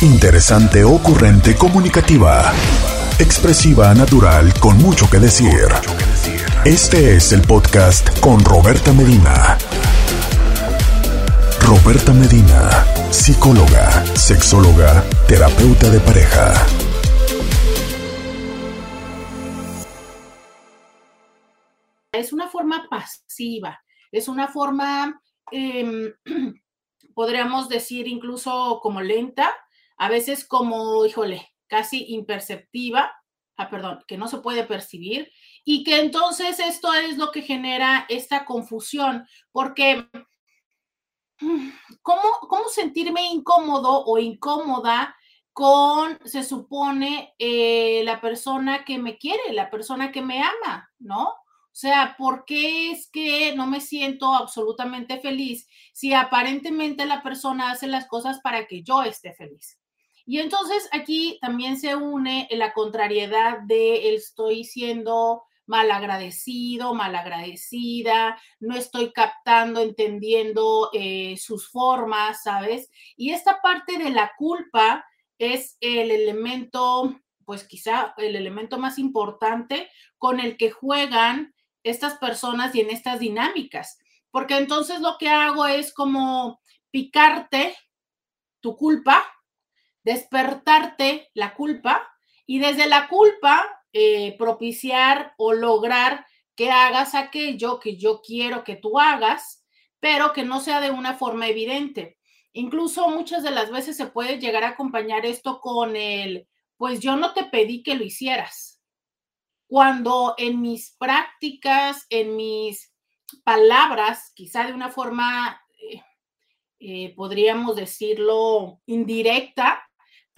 Interesante, ocurrente, comunicativa. Expresiva, natural, con mucho que decir. Este es el podcast con Roberta Medina. Roberta Medina, psicóloga, sexóloga, terapeuta de pareja. Es una forma pasiva, es una forma, em, podríamos decir incluso como lenta, a veces como, híjole, casi imperceptiva, ah, perdón, que no se puede percibir y que entonces esto es lo que genera esta confusión, porque ¿cómo, cómo sentirme incómodo o incómoda con, se supone, eh, la persona que me quiere, la persona que me ama, ¿no? O sea, ¿por qué es que no me siento absolutamente feliz si aparentemente la persona hace las cosas para que yo esté feliz? Y entonces aquí también se une la contrariedad de estoy siendo mal agradecido, mal agradecida, no estoy captando, entendiendo eh, sus formas, ¿sabes? Y esta parte de la culpa es el elemento, pues quizá el elemento más importante con el que juegan estas personas y en estas dinámicas, porque entonces lo que hago es como picarte tu culpa, despertarte la culpa y desde la culpa eh, propiciar o lograr que hagas aquello que yo quiero que tú hagas, pero que no sea de una forma evidente. Incluso muchas de las veces se puede llegar a acompañar esto con el, pues yo no te pedí que lo hicieras. Cuando en mis prácticas, en mis palabras, quizá de una forma, eh, eh, podríamos decirlo, indirecta,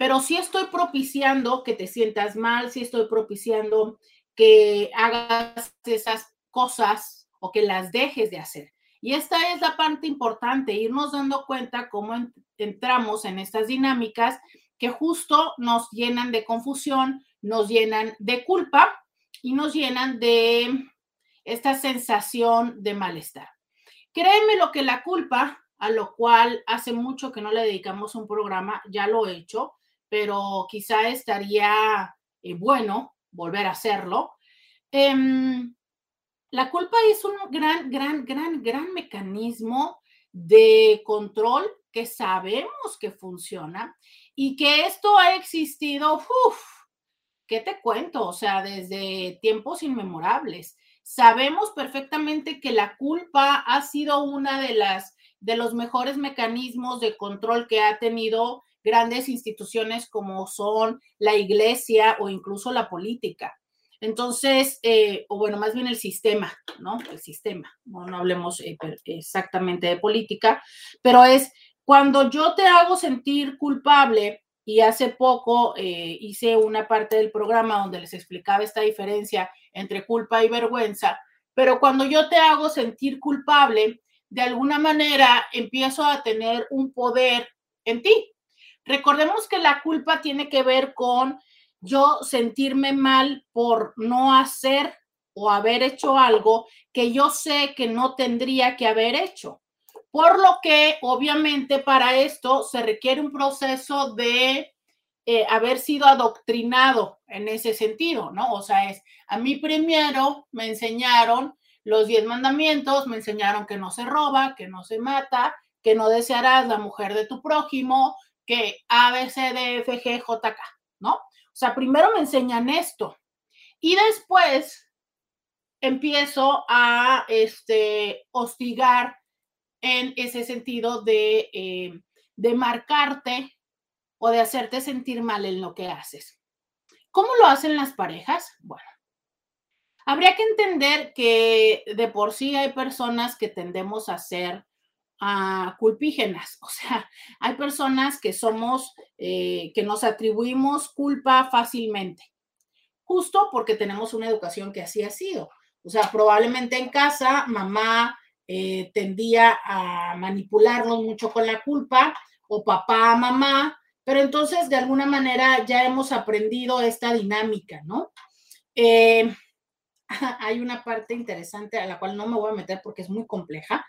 pero sí estoy propiciando que te sientas mal, sí estoy propiciando que hagas esas cosas o que las dejes de hacer. Y esta es la parte importante, irnos dando cuenta cómo entramos en estas dinámicas que justo nos llenan de confusión, nos llenan de culpa y nos llenan de esta sensación de malestar. Créeme lo que la culpa, a lo cual hace mucho que no le dedicamos un programa, ya lo he hecho, pero quizá estaría eh, bueno volver a hacerlo. Em, la culpa es un gran, gran, gran, gran mecanismo de control que sabemos que funciona y que esto ha existido, uff, ¿qué te cuento? O sea, desde tiempos inmemorables. Sabemos perfectamente que la culpa ha sido una de las de los mejores mecanismos de control que ha tenido grandes instituciones como son la iglesia o incluso la política. Entonces, eh, o bueno, más bien el sistema, ¿no? El sistema, no, hablemos eh, exactamente de política, pero es cuando yo te hago sentir culpable, y hace poco eh, hice una parte del programa donde les explicaba esta diferencia entre culpa y vergüenza, pero cuando yo te hago sentir culpable, de alguna manera empiezo a tener un poder en ti, Recordemos que la culpa tiene que ver con yo sentirme mal por no hacer o haber hecho algo que yo sé que no tendría que haber hecho. Por lo que obviamente para esto se requiere un proceso de eh, haber sido adoctrinado en ese sentido, ¿no? O sea, es, a mí primero me enseñaron los diez mandamientos, me enseñaron que no se roba, que no se mata, que no desearás la mujer de tu prójimo, que A, B, C, D, F, G, J, K, ¿no? O sea, primero me enseñan esto y después empiezo a este, hostigar en ese sentido de, eh, de marcarte o de hacerte sentir mal en lo que haces. ¿Cómo lo hacen las parejas? Bueno, habría que entender que de por sí hay personas que tendemos a ser culpígenas. O sea, hay personas que somos, eh, que nos atribuimos culpa fácilmente, justo porque tenemos una educación que así ha sido. O sea, probablemente en casa mamá eh, tendía a manipularnos mucho con la culpa o papá, mamá, pero entonces de alguna manera ya hemos aprendido esta dinámica, ¿no? Eh, hay una parte interesante a la cual no me voy a meter porque es muy compleja,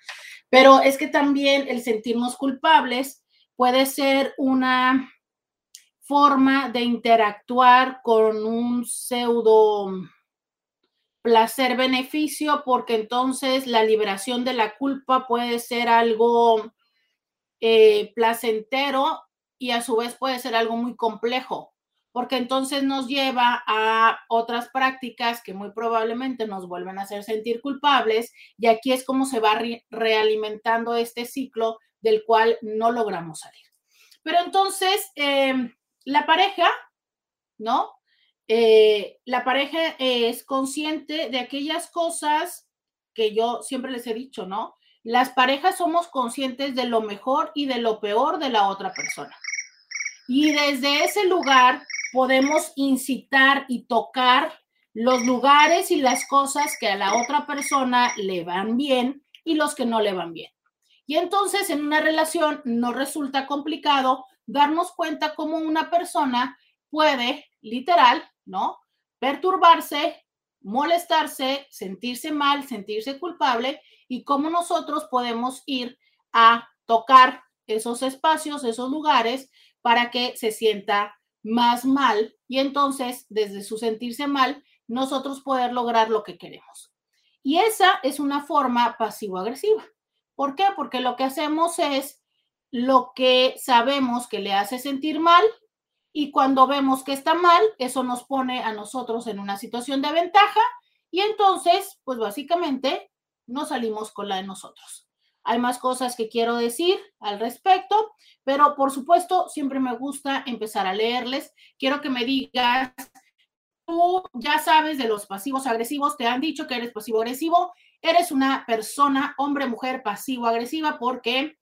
pero es que también el sentirnos culpables puede ser una forma de interactuar con un pseudo placer-beneficio, porque entonces la liberación de la culpa puede ser algo eh, placentero y a su vez puede ser algo muy complejo, porque entonces nos lleva a otras prácticas que muy probablemente nos vuelven a hacer sentir culpables y aquí es como se va realimentando este ciclo del cual no logramos salir. Pero entonces, em, la pareja, ¿no? Eh, la pareja es consciente de aquellas cosas que yo siempre les he dicho, ¿no? Las parejas somos conscientes de lo mejor y de lo peor de la otra persona. Y desde ese lugar podemos incitar y tocar los lugares y las cosas que a la otra persona le van bien y los que no le van bien. Y entonces en una relación no resulta complicado darnos cuenta cómo una persona puede, literal, ¿no? Perturbarse, molestarse, sentirse mal, sentirse culpable y cómo nosotros podemos ir a tocar esos espacios, esos lugares para que se sienta más mal y entonces desde su sentirse mal nosotros poder lograr lo que queremos. Y esa es una forma pasivo-agresiva. ¿Por qué? Porque lo que hacemos es lo que sabemos que le hace sentir mal y cuando vemos que está mal, eso nos pone a nosotros en una situación de ventaja y entonces, pues básicamente, no salimos con la de nosotros. Hay más cosas que quiero decir al respecto, pero por supuesto, siempre me gusta empezar a leerles. Quiero que me digas, tú ya sabes de los pasivos agresivos, te han dicho que eres pasivo agresivo, eres una persona, hombre, mujer, pasivo agresiva, porque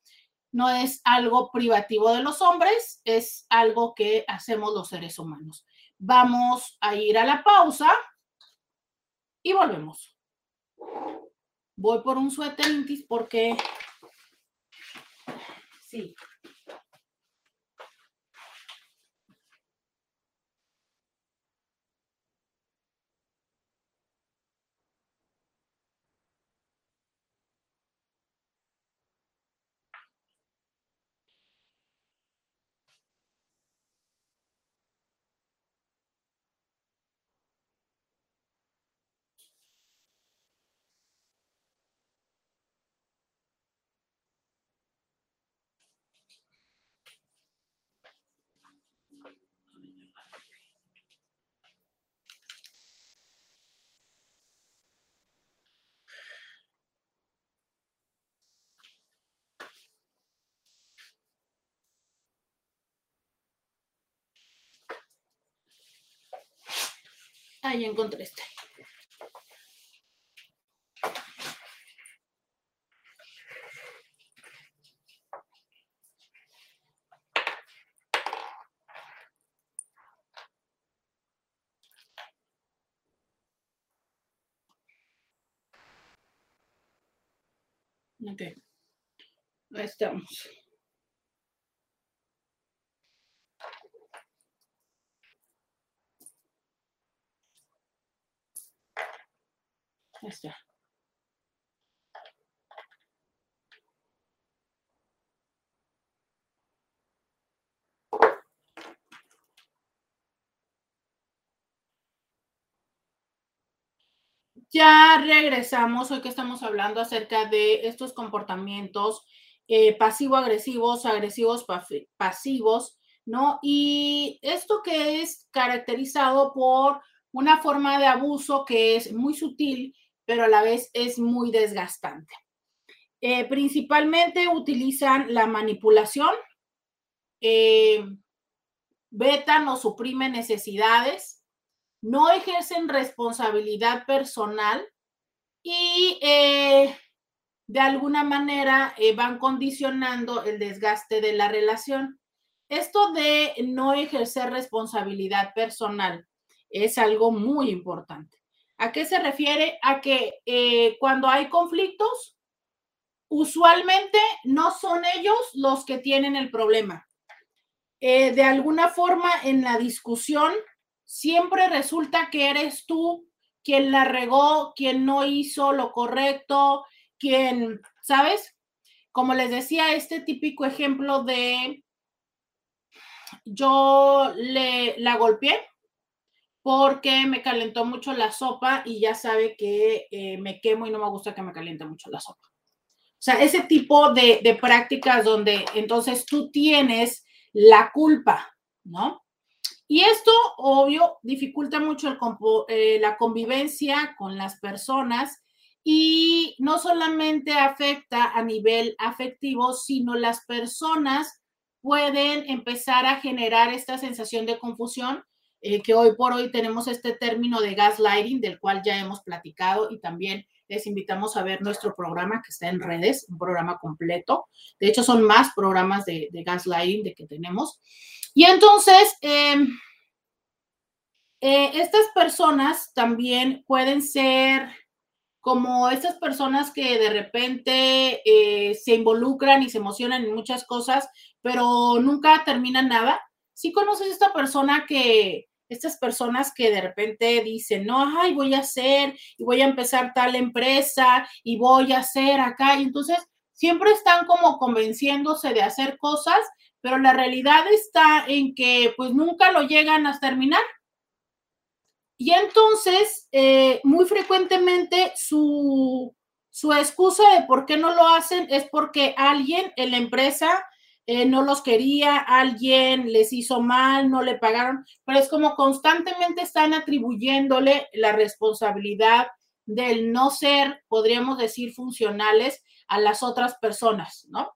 no es algo privativo de los hombres, es algo que hacemos los seres humanos. Vamos a ir a la pausa y volvemos. Voy por un suéter intis porque sí, Ahí encontré este. Ok. Ahí estamos. Está. Ya regresamos, hoy que estamos hablando acerca de estos comportamientos eh, pasivo-agresivos, agresivos pasivos, ¿no? Y esto que es caracterizado por una forma de abuso que es muy sutil pero a la vez es muy desgastante. Eh, principalmente utilizan la manipulación, eh, vetan o suprimen necesidades, no ejercen responsabilidad personal y eh, de alguna manera van condicionando el desgaste de la relación. Esto de no ejercer responsabilidad personal es algo muy importante. ¿A qué se refiere? A que eh, cuando hay conflictos, usualmente no son ellos los que tienen el problema. Eh, de alguna forma, en la discusión, siempre resulta que eres tú quien la regó, quien no hizo lo correcto, quien, ¿sabes? Como les decía, este típico ejemplo de yo le, la golpeé porque me calentó mucho la sopa y ya sabe que eh, me quemo y no me gusta que me caliente mucho la sopa. O sea, ese tipo de, prácticas donde entonces tú tienes la culpa, ¿no? Y esto, obvio, dificulta mucho eh, la convivencia con las personas y no solamente afecta a nivel afectivo, sino las personas pueden empezar a generar esta sensación de confusión, eh, que hoy por hoy tenemos este término de gaslighting, del cual ya hemos platicado y también les invitamos a ver nuestro programa que está en redes, un programa completo. De hecho, son más programas de, gaslighting de que tenemos. Y entonces, em, eh, estas personas también pueden ser como estas personas que de repente eh, se involucran y se emocionan en muchas cosas, pero nunca terminan nada. Si conoces a esta persona que, estas personas que de repente dicen, no, ay, voy a hacer y voy a empezar tal empresa y voy a hacer acá, y entonces siempre están como convenciéndose de hacer cosas, pero la realidad está en que pues nunca lo llegan a terminar. Y entonces, eh, muy frecuentemente su, su excusa de por qué no lo hacen es porque alguien en la empresa eh, no los quería, alguien les hizo mal, no le pagaron, pero es como constantemente están atribuyéndole la responsabilidad del no ser, podríamos decir, funcionales a las otras personas, ¿no?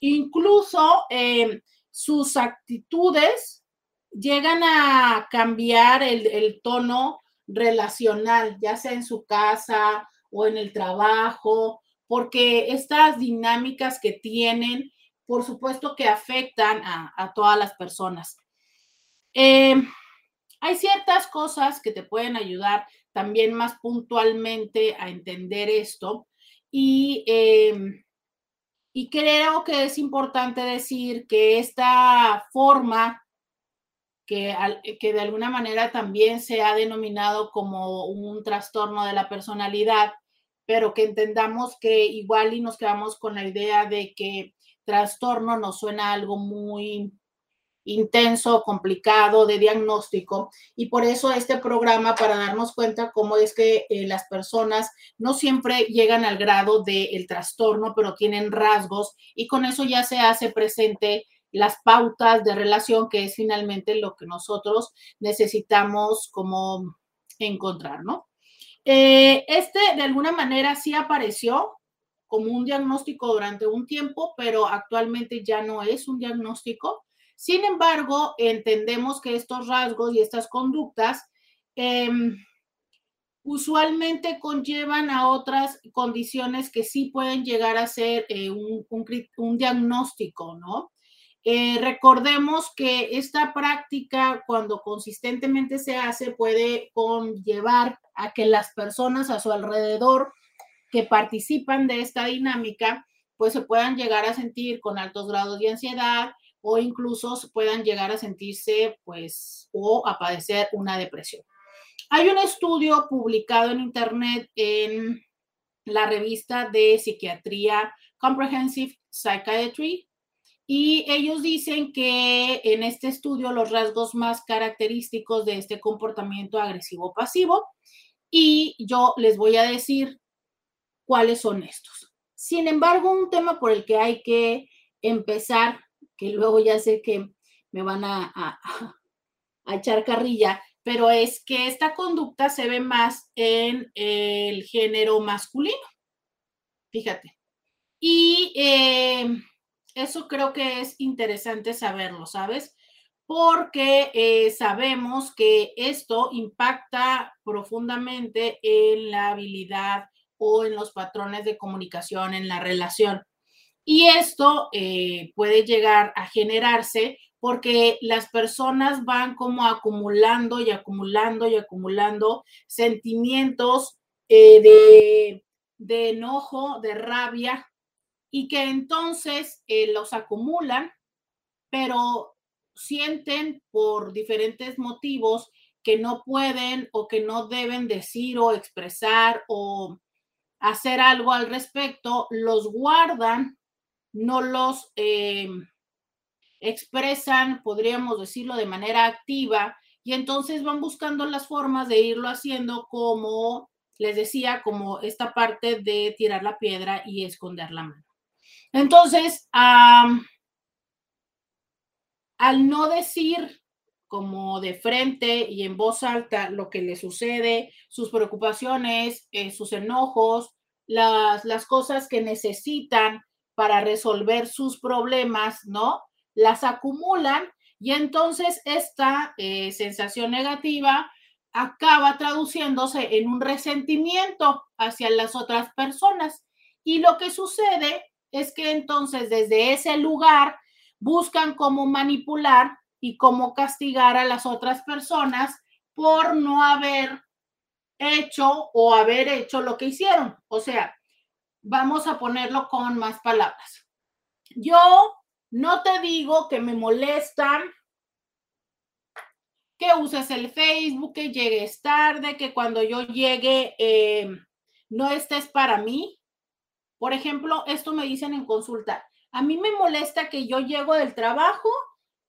Incluso eh, sus actitudes llegan a cambiar el, tono relacional, ya sea en su casa o en el trabajo, porque estas dinámicas que tienen, por supuesto que afectan a, todas las personas. Em, hay ciertas cosas que te pueden ayudar también más puntualmente a entender esto y y creo que es importante decir que esta forma que, que, de alguna manera también se ha denominado como un trastorno de la personalidad, pero que entendamos que igual y nos quedamos con la idea de que trastorno nos suena algo muy intenso, complicado de diagnóstico y por eso este programa para darnos cuenta cómo es que eh, las personas no siempre llegan al grado del trastorno, pero tienen rasgos y con eso ya se hace presente las pautas de relación, que es finalmente lo que nosotros necesitamos como encontrar, ¿no? Eh, este de alguna manera sí apareció como un diagnóstico durante un tiempo, pero actualmente ya no es un diagnóstico sin embargo, entendemos que estos rasgos y estas conductas em, usualmente conllevan a otras condiciones que sí pueden llegar a ser eh, un, diagnóstico, ¿no? Eh, recordemos que esta práctica, cuando consistentemente se hace, puede conllevar a que las personas a su alrededor que participan de esta dinámica, pues se puedan llegar a sentir con altos grados de ansiedad, o incluso puedan llegar a sentirse, pues, o a padecer una depresión. Hay un estudio publicado en Internet en la revista de psiquiatría Comprehensive Psychiatry y ellos dicen que en este estudio los rasgos más característicos de este comportamiento agresivo pasivo y yo les voy a decir cuáles son estos. Sin embargo, un tema por el que hay que empezar que luego ya sé que me van a, echar carrilla, pero es que esta conducta se ve más en el género masculino. Fíjate. Y em, eso creo que es interesante saberlo, ¿sabes? Porque eh, sabemos que esto impacta profundamente en la habilidad o en los patrones de comunicación en la relación. Y esto eh, puede llegar a generarse porque las personas van como acumulando y acumulando y acumulando sentimientos eh, de, enojo, de rabia, y que entonces eh, los acumulan, pero sienten por diferentes motivos que no pueden o que no deben decir o expresar o hacer algo al respecto, los guardan no los eh, expresan, podríamos decirlo, de manera activa y entonces van buscando las formas de irlo haciendo como, les decía, como esta parte de tirar la piedra y esconder la mano. Entonces, al no decir como de frente y en voz alta lo que le sucede, sus preocupaciones, eh, sus enojos, las, las cosas que necesitan para resolver sus problemas, ¿no? Las acumulan y entonces esta eh, sensación negativa acaba traduciéndose en un resentimiento hacia las otras personas. Y lo que sucede es que entonces desde ese lugar buscan cómo manipular y cómo castigar a las otras personas por no haber hecho o haber hecho lo que hicieron. O sea, vamos a ponerlo con más palabras. Yo no te digo que me molestan que uses el Facebook, que llegues tarde, que cuando yo llegue eh, no estés para mí. Por ejemplo, esto me dicen en consulta. A mí me molesta que yo llego del trabajo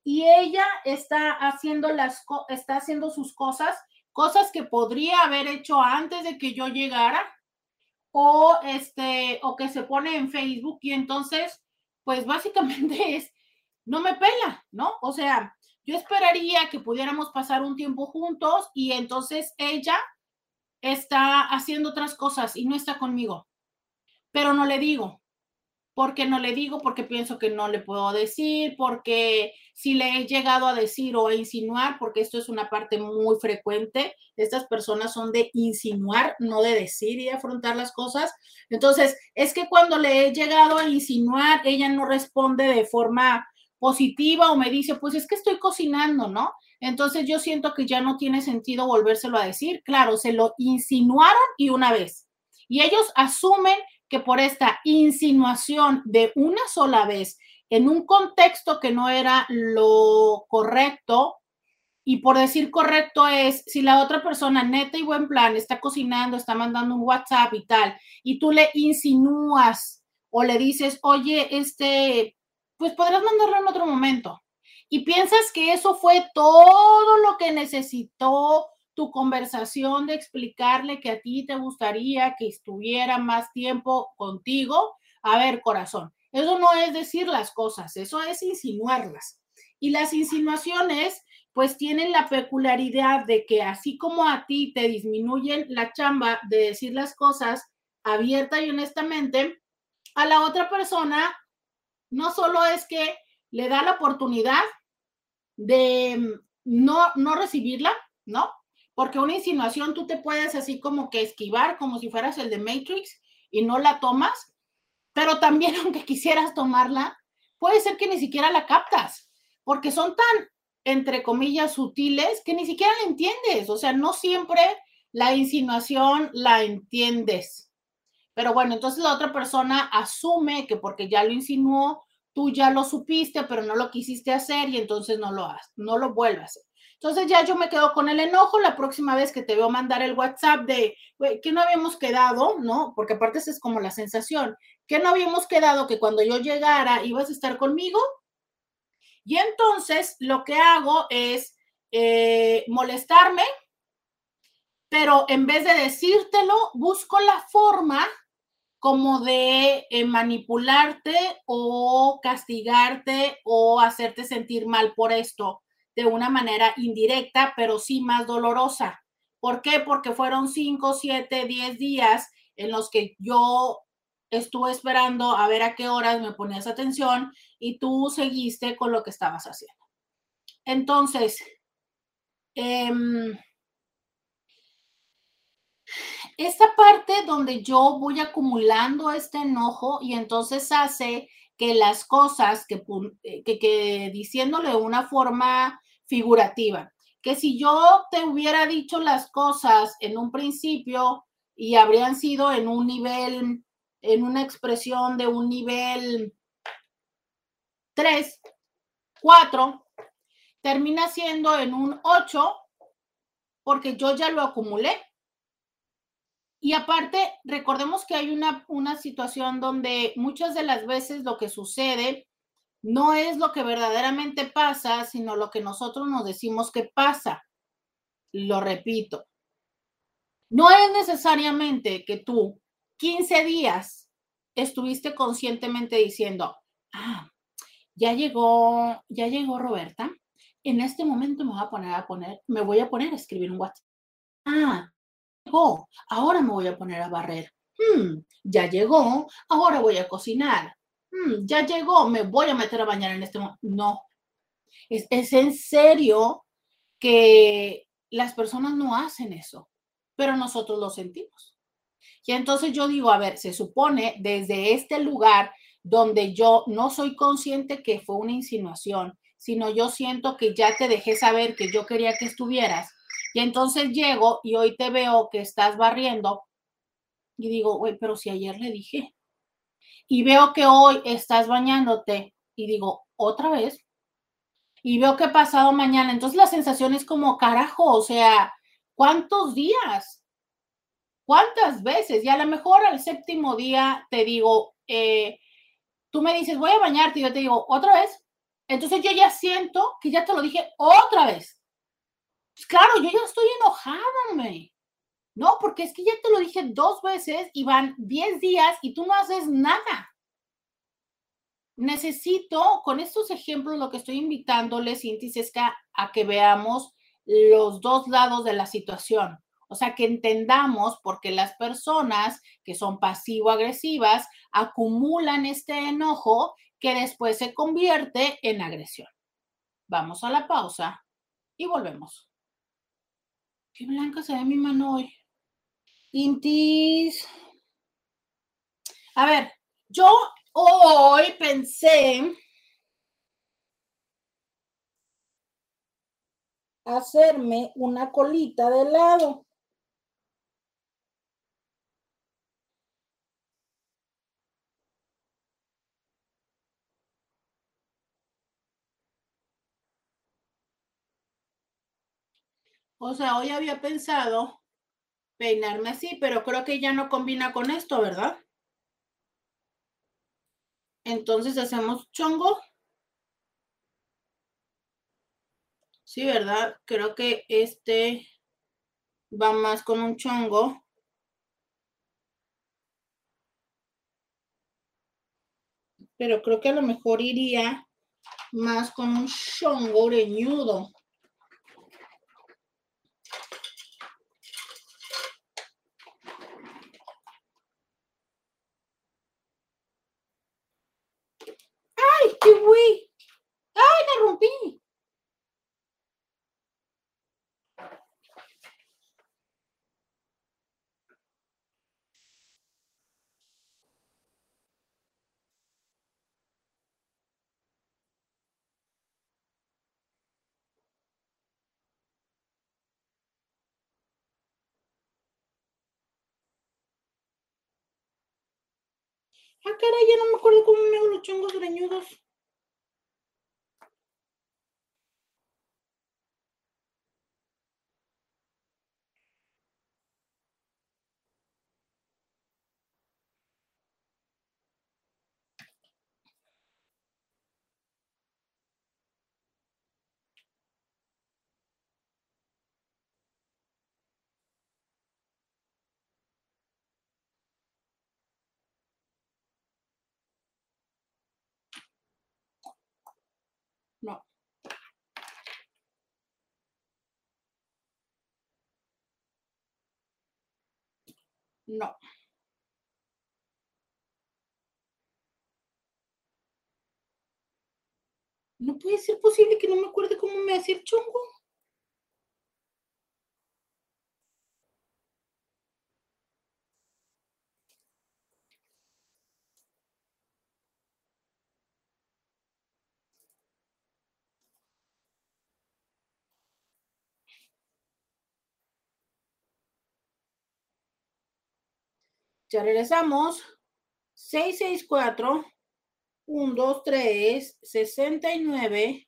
y ella está haciendo las está haciendo sus cosas, cosas que podría haber hecho antes de que yo llegara o este o que se pone en Facebook y entonces pues básicamente es no me pela, ¿no? O sea, yo esperaría que pudiéramos pasar un tiempo juntos y entonces ella está haciendo otras cosas y no está conmigo, pero no le digo. ¿Por qué no le digo? Porque pienso que no le puedo decir, porque si le he llegado a decir o a insinuar, porque esto es una parte muy frecuente, estas personas son de insinuar, no de decir y afrontar las cosas. Entonces, es que cuando le he llegado a insinuar, ella no responde de forma positiva o me dice, pues es que estoy cocinando, ¿no? Entonces yo siento que ya no tiene sentido volvérselo a decir. Claro, se lo insinuaron y una vez. Y ellos asumen que por esta insinuación de una sola vez en un contexto que no era lo correcto, y por decir correcto es, si la otra persona neta y buen plan está cocinando, está mandando un WhatsApp y tal, y tú le insinúas o le dices, oye, este, pues podrás mandarlo en otro momento. Y piensas que eso fue todo lo que necesitó tu conversación de explicarle que a ti te gustaría que estuviera más tiempo contigo. A ver, corazón, eso no es decir las cosas, eso es insinuarlas. Y las insinuaciones, pues tienen la peculiaridad de que así como a ti te disminuyen la chamba de decir las cosas abierta y honestamente, a la otra persona no solo es que le da la oportunidad de mm, no, no recibirla, ¿no? Porque una insinuación tú te puedes así como que esquivar, como si fueras el de Matrix y no la tomas, pero también aunque quisieras tomarla, puede ser que ni siquiera la captas, porque son tan, entre comillas, sutiles que ni siquiera la entiendes. O sea, no siempre la insinuación la entiendes. Pero bueno, entonces la otra persona asume que porque ya lo insinuó, tú ya lo supiste, pero no lo quisiste hacer y entonces no lo no lo vuelvas. Entonces ya yo me quedo con el enojo la próxima vez que te veo mandar el WhatsApp de que no habíamos quedado, ¿no? Porque aparte esa es como la sensación, que no habíamos quedado que cuando yo llegara ibas a estar conmigo. Y entonces lo que hago es eh, molestarme, pero en vez de decírtelo, busco la forma como de eh, manipularte o castigarte o hacerte sentir mal por esto de una manera indirecta, pero sí más dolorosa. ¿Por qué? Porque fueron cinco, siete, diez días en los que yo estuve esperando a ver a qué horas me ponías atención y tú seguiste con lo que estabas haciendo. Entonces, eh, esta parte donde yo voy acumulando este enojo y entonces hace que las cosas, que, eh, que, que diciéndole una forma figurativa, que si yo te hubiera dicho las cosas en un principio y habrían sido en un nivel, en una expresión de un nivel 3, 4, termina siendo en un 8 porque yo ya lo acumulé. Y aparte, recordemos que hay una, una situación donde muchas de las veces lo que sucede no es lo que verdaderamente pasa, sino lo que nosotros nos decimos que pasa. Lo repito, no es necesariamente que tú 15 días estuviste conscientemente diciendo, ah, ya llegó, ya llegó Roberta, en este momento me voy a poner a poner, me voy a poner a escribir un WhatsApp. Ah, llegó, ahora me voy a poner a barrer. Hmm, ya llegó, ahora voy a cocinar. Hmm, ya llegó, me voy a meter a bañar en este momento. No, es, es en serio que las personas no hacen eso, pero nosotros lo sentimos. Y entonces yo digo, a ver, se supone desde este lugar donde yo no soy consciente que fue una insinuación, sino yo siento que ya te dejé saber que yo quería que estuvieras. Y entonces llego y hoy te veo que estás barriendo y digo, güey, pero si ayer le dije. Y veo que hoy estás bañándote y digo, otra vez. Y veo que pasado mañana. Entonces la sensación es como, carajo, o sea, ¿cuántos días? ¿Cuántas veces? Y a lo mejor al séptimo día te digo, eh, tú me dices, voy a bañarte y yo te digo, otra vez. Entonces yo ya siento que ya te lo dije otra vez. Pues claro, yo ya estoy enojada, me. No, porque es que ya te lo dije dos veces y van 10 días y tú no haces nada. Necesito, con estos ejemplos, lo que estoy invitándoles, Cinti, es que a que veamos los dos lados de la situación. O sea, que entendamos por qué las personas que son pasivo-agresivas acumulan este enojo que después se convierte en agresión. Vamos a la pausa y volvemos. Qué blanca se ve mi mano hoy. Intis. A ver, yo hoy pensé hacerme una colita de helado. O sea, hoy había pensado peinarme así, pero creo que ya no combina con esto, ¿verdad? Entonces hacemos chongo. Sí, ¿verdad? Creo que este va más con un chongo. Pero creo que a lo mejor iría más con un chongo oreñudo. ¡Qué güey! ¡Ay, la rompí! Ah, caray, ya no me acuerdo cómo me hago los chongos greñudos. No. No. No puede ser posible que no me acuerde cómo me hacía el chongo. Ya regresamos. 664 123 69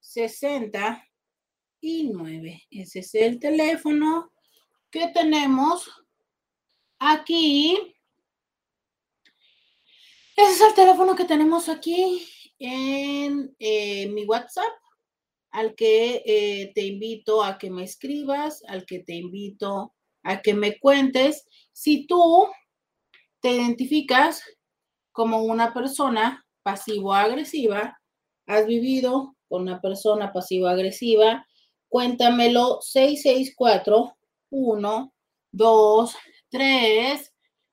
69. Ese es el teléfono que tenemos aquí. Ese es el teléfono que tenemos aquí en eh, mi WhatsApp, al que eh, te invito a que me escribas, al que te invito a que me cuentes si tú te identificas como una persona pasivo-agresiva, has vivido con una persona pasivo-agresiva, cuéntamelo 664 1 2 3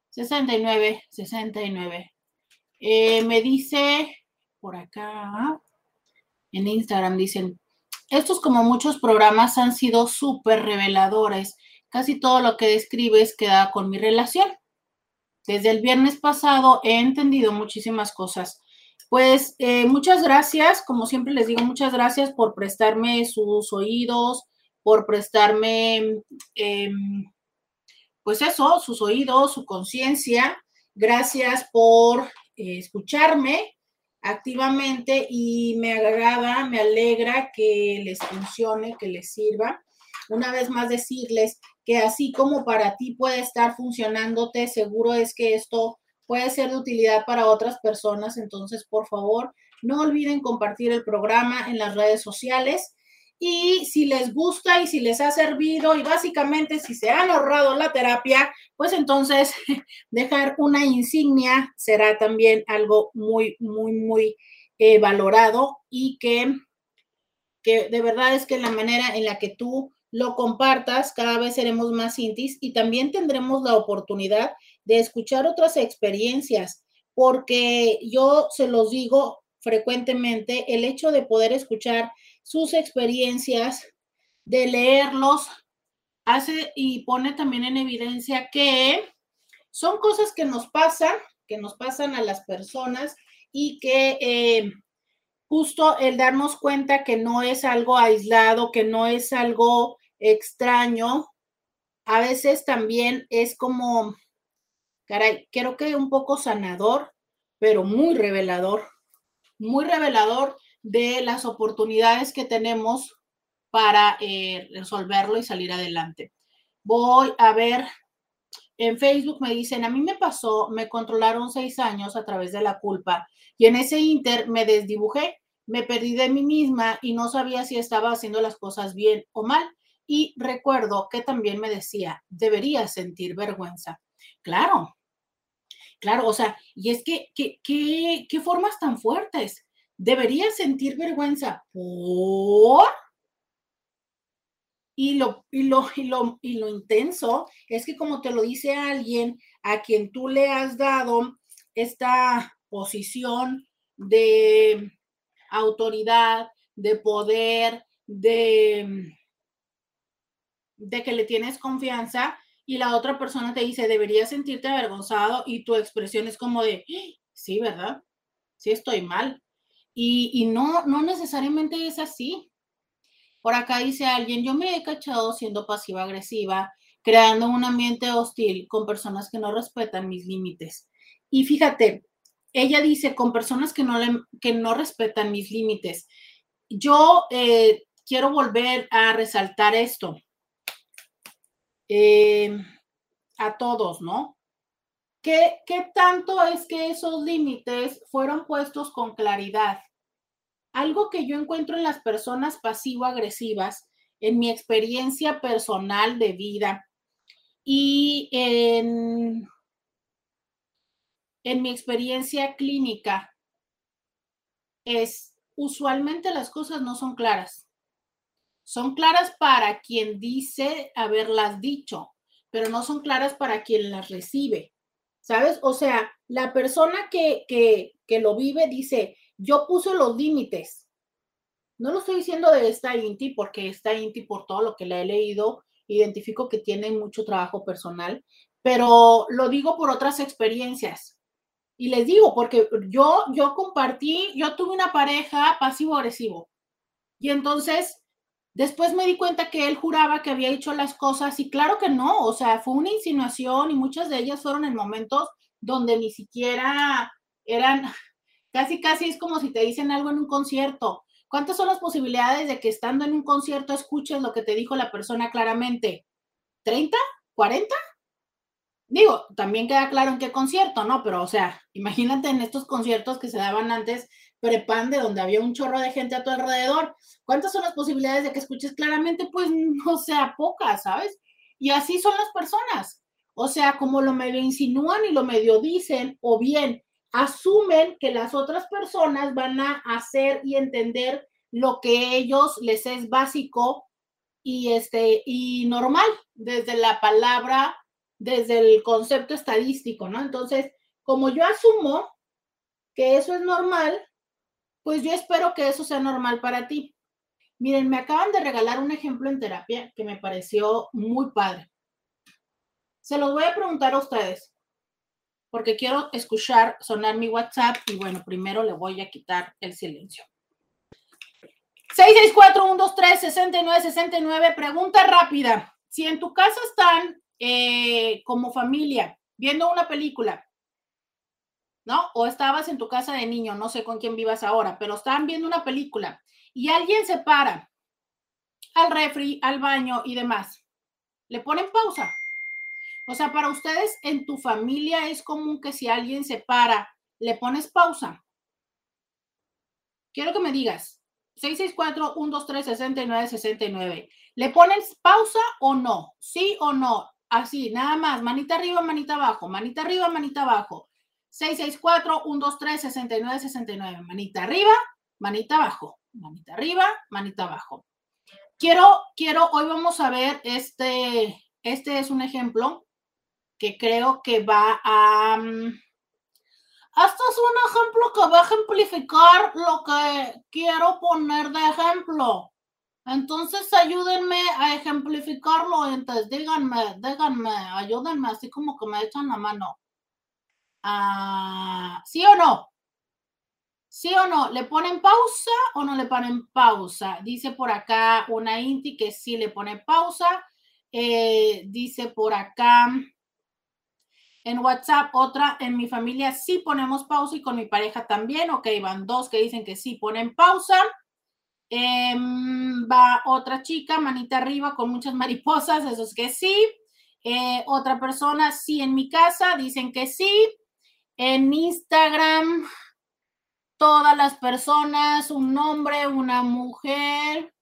69 69. me dice por acá en Instagram, dicen, estos como muchos programas han sido súper reveladores. Casi todo lo que describes queda con mi relación. Desde el viernes pasado he entendido muchísimas cosas. Pues eh, muchas gracias, como siempre les digo, muchas gracias por prestarme sus oídos, por prestarme, em, pues eso, sus oídos, su conciencia. Gracias por eh, escucharme activamente y me agrada, me alegra que les funcione, que les sirva. Una vez más decirles que así como para ti puede estar funcionándote, seguro es que esto puede ser de utilidad para otras personas. Entonces, por favor, no olviden compartir el programa en las redes sociales. Y si les gusta y si les ha servido y básicamente si se han ahorrado la terapia, pues entonces dejar una insignia será también algo muy, muy, muy eh, valorado y que, que de verdad es que la manera en la que tú lo compartas, cada vez seremos más intis y también tendremos la oportunidad de escuchar otras experiencias, porque yo se los digo frecuentemente, el hecho de poder escuchar sus experiencias, de leerlos, hace y pone también en evidencia que son cosas que nos pasan, que nos pasan a las personas y que eh, justo el darnos cuenta que no es algo aislado, que no es algo extraño, a veces también es como, caray, creo que un poco sanador, pero muy revelador, muy revelador de las oportunidades que tenemos para eh, resolverlo y salir adelante. Voy a ver, en Facebook me dicen, a mí me pasó, me controlaron seis años a través de la culpa y en ese inter me desdibujé, me perdí de mí misma y no sabía si estaba haciendo las cosas bien o mal. Y recuerdo que también me decía, deberías sentir vergüenza. Claro, claro, o sea, y es que, ¿qué formas tan fuertes? Deberías sentir vergüenza por... Y lo, y, lo, y, lo, y lo intenso es que como te lo dice alguien a quien tú le has dado esta posición de autoridad, de poder, de de que le tienes confianza y la otra persona te dice, deberías sentirte avergonzado y tu expresión es como de, sí, ¿verdad? Sí, estoy mal. Y, no, no necesariamente es así. Por acá dice alguien, yo me he cachado siendo pasiva-agresiva, creando un ambiente hostil con personas que no respetan mis límites. Y fíjate, ella dice, con personas que no, le, que no respetan mis límites. Yo eh, quiero volver a resaltar esto. Em, a todos, ¿no? ¿Qué, ¿Qué tanto es que esos límites fueron puestos con claridad? Algo que yo encuentro en las personas pasivo-agresivas, en mi experiencia personal de vida y en, en mi experiencia clínica, es usualmente las cosas no son claras. Son claras para quien dice haberlas dicho, pero no son claras para quien las recibe. ¿Sabes? O sea, la persona que, que, lo vive dice, yo puse los límites. No lo estoy diciendo de esta Inti, porque esta Inti, por todo lo que le he leído, identifico que tiene mucho trabajo personal, pero lo digo por otras experiencias. Y les digo, porque yo, yo compartí, yo tuve una pareja pasivo-agresivo. Y entonces Después me di cuenta que él juraba que había hecho las cosas y claro que no, o sea, fue una insinuación y muchas de ellas fueron en momentos donde ni siquiera eran, casi, casi es como si te dicen algo en un concierto. ¿Cuántas son las posibilidades de que estando en un concierto escuches lo que te dijo la persona claramente? ¿30? ¿40? Digo, también queda claro en qué concierto, ¿no? Pero, o sea, imagínate en estos conciertos que se daban antes prepande donde había un chorro de gente a tu alrededor. ¿Cuántas son las posibilidades de que escuches claramente? Pues no sea pocas, ¿sabes? Y así son las personas. O sea, como lo medio insinúan y lo medio dicen, o bien asumen que las otras personas van a hacer y entender lo que ellos les es básico y este y normal desde la palabra, desde el concepto estadístico, ¿no? Entonces, como yo asumo que eso es normal, pues yo espero que eso sea normal para ti. Miren, me acaban de regalar un ejemplo en terapia que me pareció muy padre. Se los voy a preguntar a ustedes, porque quiero escuchar sonar mi WhatsApp y bueno, primero le voy a quitar el silencio. 664-123-6969, pregunta rápida. Si en tu casa están eh, como familia viendo una película, ¿no? O estabas en tu casa de niño, no sé con quién vivas ahora, pero estaban viendo una película y alguien se para al refri, al baño y demás. Le ponen pausa. O sea, para ustedes en tu familia es común que si alguien se para, le pones pausa. Quiero que me digas, 664-123-6969. ¿Le pones pausa o no? ¿Sí o no? Así, nada más, manita arriba, manita abajo, manita arriba, manita abajo. 664-123-6969. Manita arriba, manita abajo, manita arriba, manita abajo. Quiero, quiero, hoy vamos a ver este, este es un ejemplo que creo que va a... Mm, este es un ejemplo que va a ejemplificar lo que quiero poner de ejemplo. Entonces ayúdenme a ejemplificarlo. Entonces díganme, díganme, ayúdenme, así como que me echan la mano. Ah, ¿Sí o no? ¿Sí o no? ¿Le ponen pausa o no le ponen pausa? Dice por acá una Inti que sí le pone pausa. Eh, dice por acá en WhatsApp, otra en mi familia sí ponemos pausa y con mi pareja también. Ok, van dos que dicen que sí ponen pausa. Em, va otra chica, manita arriba con muchas mariposas, eso es que sí. Eh, otra persona, sí en mi casa, dicen que sí. En Instagram, todas las personas, un hombre, una mujer,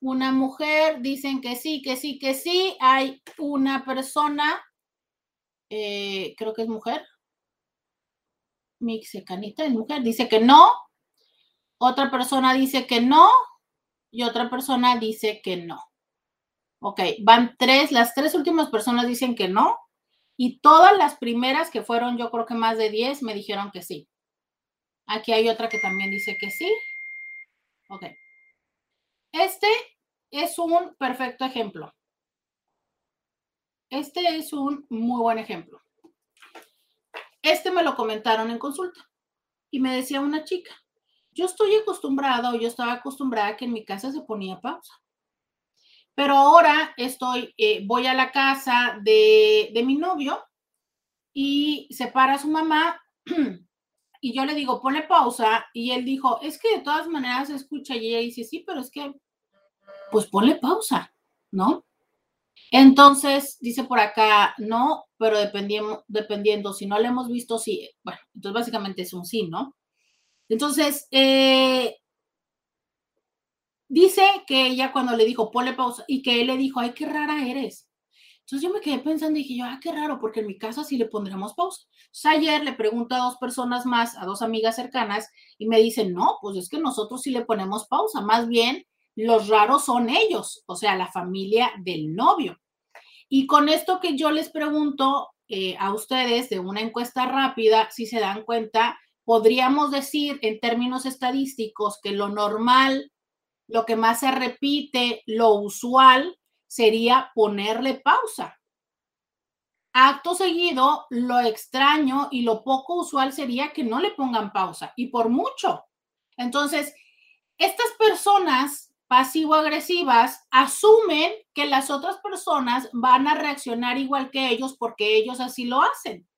una mujer, dicen que sí, que sí, que sí. Hay una persona eh, creo que es mujer. Mixicanita es mujer, dice que no. Otra persona dice que no. Y otra persona dice que no. Ok, van tres, las tres últimas personas dicen que no. Y todas las primeras, que fueron yo creo que más de 10, me dijeron que sí. Aquí hay otra que también dice que sí. Ok. Este es un perfecto ejemplo. Este es un muy buen ejemplo. Este me lo comentaron en consulta y me decía una chica, yo estoy acostumbrada o yo estaba acostumbrada a que en mi casa se ponía pausa. Pero ahora estoy, eh, voy a la casa de, de mi novio y se para su mamá y yo le digo, pone pausa y él dijo, es que de todas maneras se escucha y ella dice, sí, pero es que, pues ponle pausa, ¿no? Entonces, dice por acá, no, pero dependiendo, dependiendo, si no le hemos visto, sí. Bueno, entonces básicamente es un sí, ¿no? Entonces, eh, dice que ella cuando le dijo, ponle pausa, y que él le dijo, ay, qué rara eres. Entonces yo me quedé pensando y dije yo, ah, qué raro, porque en mi casa sí le pondremos pausa. Entonces ayer le pregunto a dos personas más, a dos amigas cercanas, y me dicen, no, pues es que nosotros sí le ponemos pausa, más bien los raros son ellos, o sea, la familia del novio. Y con esto que yo les pregunto eh, a ustedes de una encuesta rápida, si se dan cuenta, podríamos decir en términos estadísticos que lo normal, lo que más se repite, lo usual, sería ponerle pausa. Acto seguido, lo extraño y lo poco usual sería que no le pongan pausa y por mucho. Entonces, estas personas pasivo-agresivas asumen que las otras personas van a reaccionar igual que ellos porque ellos así lo hacen.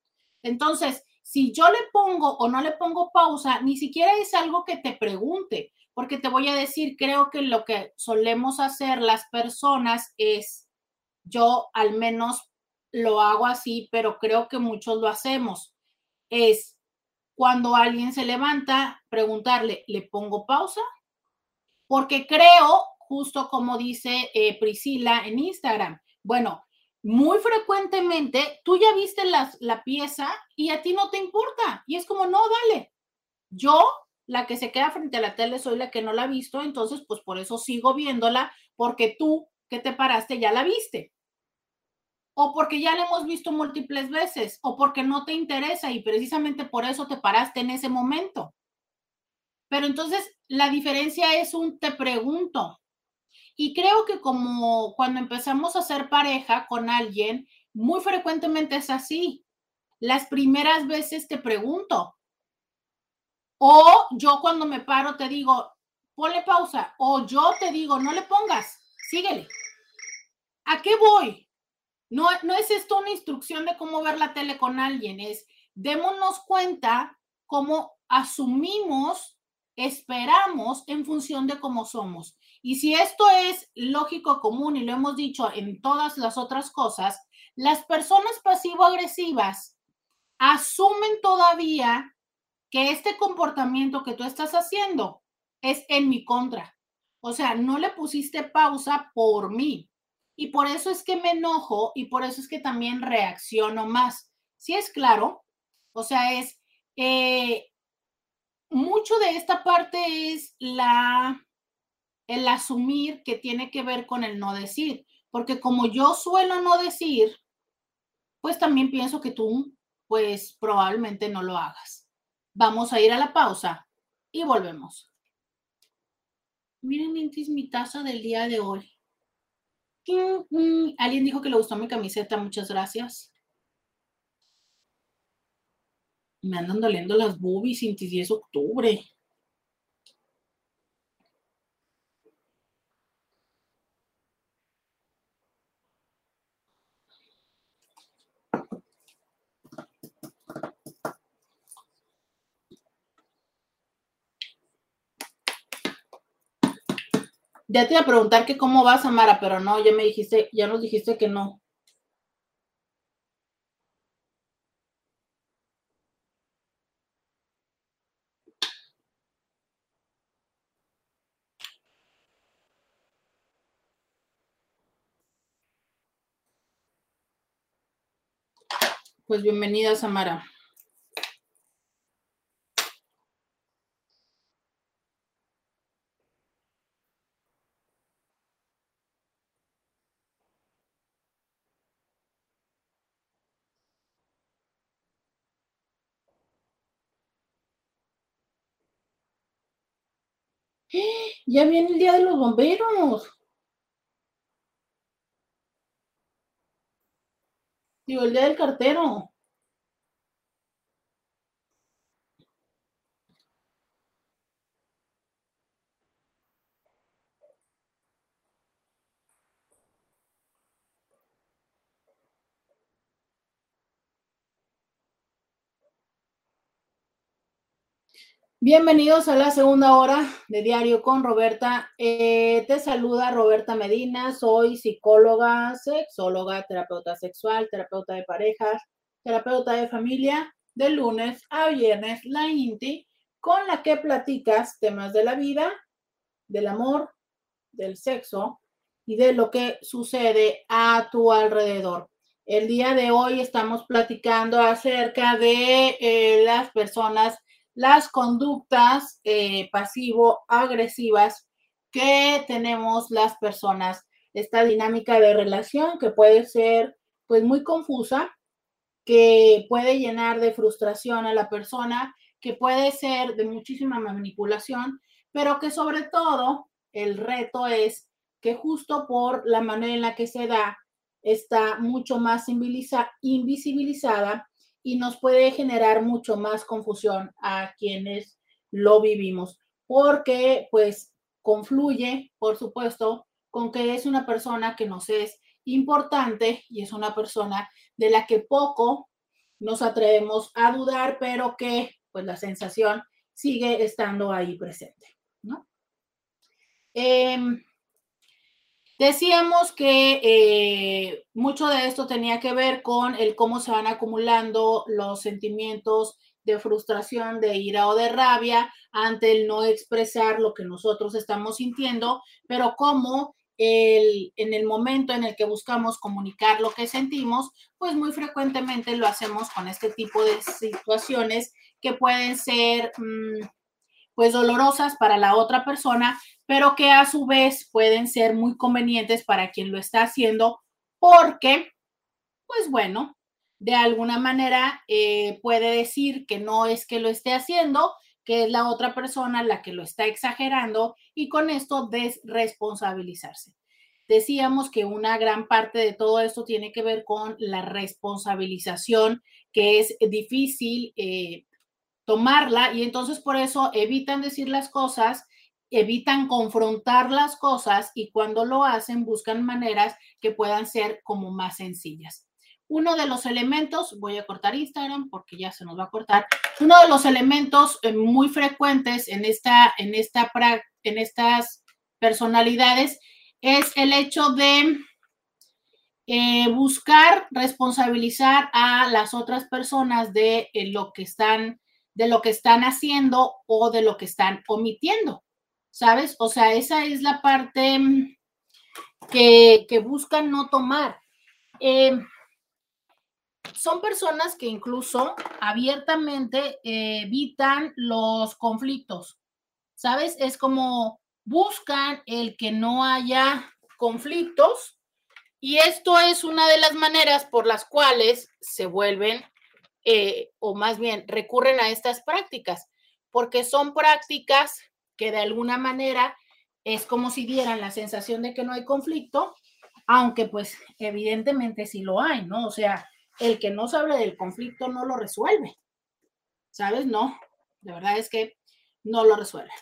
Entonces, si yo le pongo o no le pongo pausa, ni siquiera es algo que te pregunte, porque te voy a decir, creo que lo que solemos hacer las personas es, yo al menos lo hago así, pero creo que muchos lo hacemos, es cuando alguien se levanta, preguntarle, ¿le pongo pausa? Porque creo, justo como dice eh, Priscila en Instagram, bueno, muy frecuentemente tú ya viste la pieza y a ti no te importa. Y es como, no, dale. Yo, la que se queda frente a la tele, soy la que no la ha visto, entonces pues por eso sigo viéndola, porque tú que te paraste ya la viste. O porque ya la hemos visto múltiples veces, o porque no te interesa y precisamente por eso te paraste en ese momento. Pero entonces la diferencia es un te pregunto, y creo que como cuando empezamos a ser pareja con alguien, muy frecuentemente es así. Las primeras veces te pregunto. O yo cuando me paro te digo, ponle pausa. O yo te digo, no le pongas, síguele. ¿A qué voy? No, no es esto una instrucción de cómo ver la tele con alguien, es démonos cuenta cómo asumimos, esperamos en función de cómo somos. Y si esto es lógico común y lo hemos dicho en todas las otras cosas, las personas pasivo-agresivas asumen todavía que este comportamiento que tú estás haciendo es en mi contra. O sea, no le pusiste pausa por mí. Y por eso es que me enojo y por eso es que también reacciono más. Si es claro, o sea, es eh, mucho de esta parte es la el asumir que tiene que ver con el no decir, porque como yo suelo no decir, pues también pienso que tú, pues probablemente no lo hagas. Vamos a ir a la pausa y volvemos. Miren, es mi taza del día de hoy. Alguien dijo que le gustó mi camiseta, muchas gracias. Me andan doliendo las boobies, Intis, es octubre. Ya te iba a preguntar que cómo vas, Amara, pero no, ya me dijiste, ya nos dijiste que no. Pues bienvenida, Samara. Ya viene el día de los bomberos. Digo, el día del cartero. Bienvenidos a la segunda hora de Diario con Roberta. Eh, te saluda Roberta Medina, soy psicóloga, sexóloga, terapeuta sexual, terapeuta de parejas, terapeuta de familia, de lunes a viernes, la INTI, con la que platicas temas de la vida, del amor, del sexo y de lo que sucede a tu alrededor. El día de hoy estamos platicando acerca de eh, las personas las conductas eh, pasivo-agresivas que tenemos las personas. Esta dinámica de relación que puede ser pues muy confusa, que puede llenar de frustración a la persona, que puede ser de muchísima manipulación, pero que sobre todo el reto es que justo por la manera en la que se da, está mucho más invisibilizada y nos puede generar mucho más confusión a quienes lo vivimos, porque pues confluye, por supuesto, con que es una persona que nos es importante y es una persona de la que poco nos atrevemos a dudar, pero que pues la sensación sigue estando ahí presente, ¿no? Em, Decíamos que eh, mucho de esto tenía que ver con el cómo se van acumulando los sentimientos de frustración, de ira o de rabia ante el no expresar lo que nosotros estamos sintiendo, pero como el, en el momento en el que buscamos comunicar lo que sentimos, pues muy frecuentemente lo hacemos con este tipo de situaciones que pueden ser mm, pues dolorosas para la otra persona, pero que a su vez pueden ser muy convenientes para quien lo está haciendo porque, pues bueno, de alguna manera eh, puede decir que no es que lo esté haciendo, que es la otra persona la que lo está exagerando y con esto desresponsabilizarse. Decíamos que una gran parte de todo esto tiene que ver con la responsabilización, que es difícil eh, tomarla y entonces por eso evitan decir las cosas, evitan confrontar las cosas y cuando lo hacen buscan maneras que puedan ser como más sencillas. Uno de los elementos, voy a cortar Instagram porque ya se nos va a cortar, uno de los elementos eh, muy frecuentes en, esta, en, esta, en estas personalidades es el hecho de eh, buscar responsabilizar a las otras personas de eh, lo que están de lo que están haciendo o de lo que están omitiendo, ¿sabes? O sea, esa es la parte mm, que, buscan no tomar. Em, son personas que incluso abiertamente evitan los conflictos, ¿sabes? Es como buscan el que no haya conflictos y esto es una de las maneras por las cuales se vuelven eh, o más bien recurren a estas prácticas, porque son prácticas que de alguna manera es como si dieran la sensación de que no hay conflicto, aunque pues evidentemente sí lo hay, ¿no? O sea, el que no sabe del conflicto no lo resuelve, ¿sabes? No, de verdad es que no lo resuelve.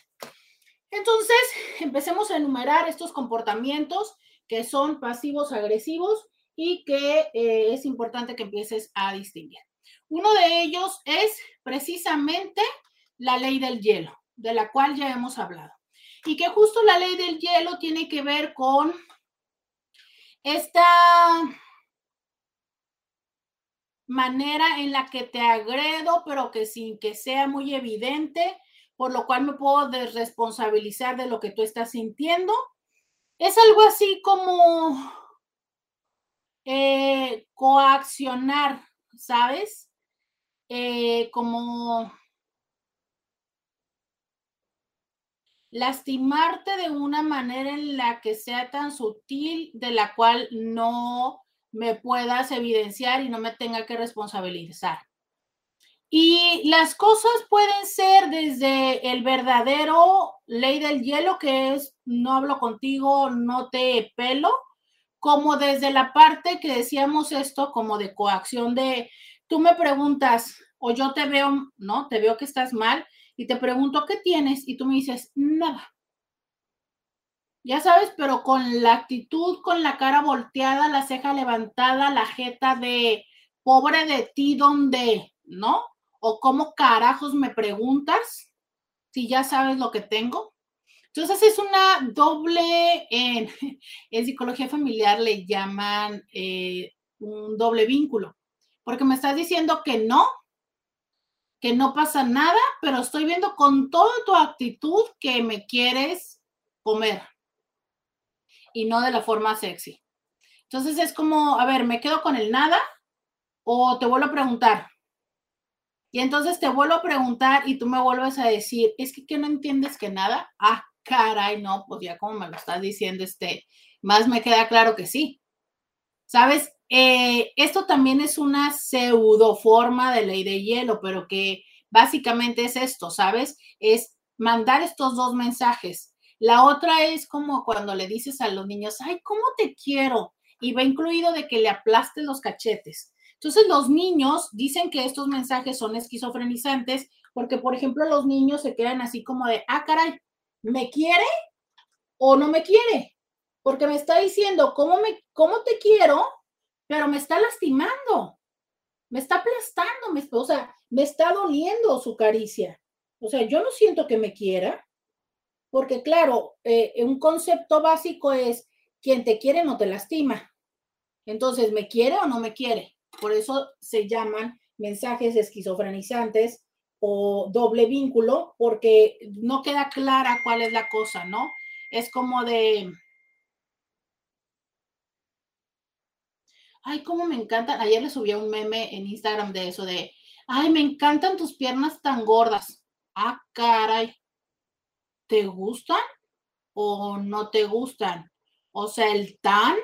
Entonces, empecemos a enumerar estos comportamientos que son pasivos agresivos y que eh, es importante que empieces a distinguir. Uno de ellos es precisamente la ley del hielo, de la cual ya hemos hablado. Y que justo la ley del hielo tiene que ver con esta manera en la que te agredo, pero que sin que sea muy evidente, por lo cual me puedo desresponsabilizar de lo que tú estás sintiendo. Es algo así como eh, coaccionar, ¿sabes? Eh, como lastimarte de una manera en la que sea tan sutil, de la cual no me puedas evidenciar y no me tenga que responsabilizar. Y las cosas pueden ser desde el verdadero ley del hielo, que es no hablo contigo, no te pelo, como desde la parte que decíamos esto, como de coacción de tú me preguntas o yo te veo, ¿no? Te veo que estás mal y te pregunto, ¿qué tienes? Y tú me dices, nada. Ya sabes, pero con la actitud, con la cara volteada, la ceja levantada, la jeta de pobre de ti, ¿dónde? ¿No? O cómo carajos me preguntas si ya sabes lo que tengo. Entonces es una doble, en, psicología familiar le llaman eh, un doble vínculo porque me estás diciendo que no, que no pasa nada, pero estoy viendo con toda tu actitud que me quieres comer y no de la forma sexy. Entonces es como, a ver, ¿me quedo con el nada o te vuelvo a preguntar? Y entonces te vuelvo a preguntar y tú me vuelves a decir, es que, que no entiendes que nada. Ah, caray, no, pues ya como me lo estás diciendo, este, más me queda claro que sí. ¿Sabes? Eh, esto también es una pseudo forma de ley de hielo, pero que básicamente es esto, ¿sabes? Es mandar estos dos mensajes. La otra es como cuando le dices a los niños, ay, ¿cómo te quiero? Y va incluido de que le aplastes los cachetes. Entonces los niños dicen que estos mensajes son esquizofrenizantes porque, por ejemplo, los niños se quedan así como de, ah, caray, ¿me quiere o no me quiere? Porque me está diciendo, ¿cómo, me, cómo te quiero? Pero me está lastimando, me está aplastando, me, o sea, me está doliendo su caricia. O sea, yo no siento que me quiera, porque claro, eh, un concepto básico es quien te quiere no te lastima. Entonces, ¿me quiere o no me quiere? Por eso se llaman mensajes esquizofrenizantes o doble vínculo porque no queda clara cuál es la cosa, ¿no? Es como de... Ay, cómo me encantan. Ayer le subí un meme en Instagram de eso, de, ay, me encantan tus piernas tan gordas. Ah, caray. ¿Te gustan o no te gustan? O sea, el tan.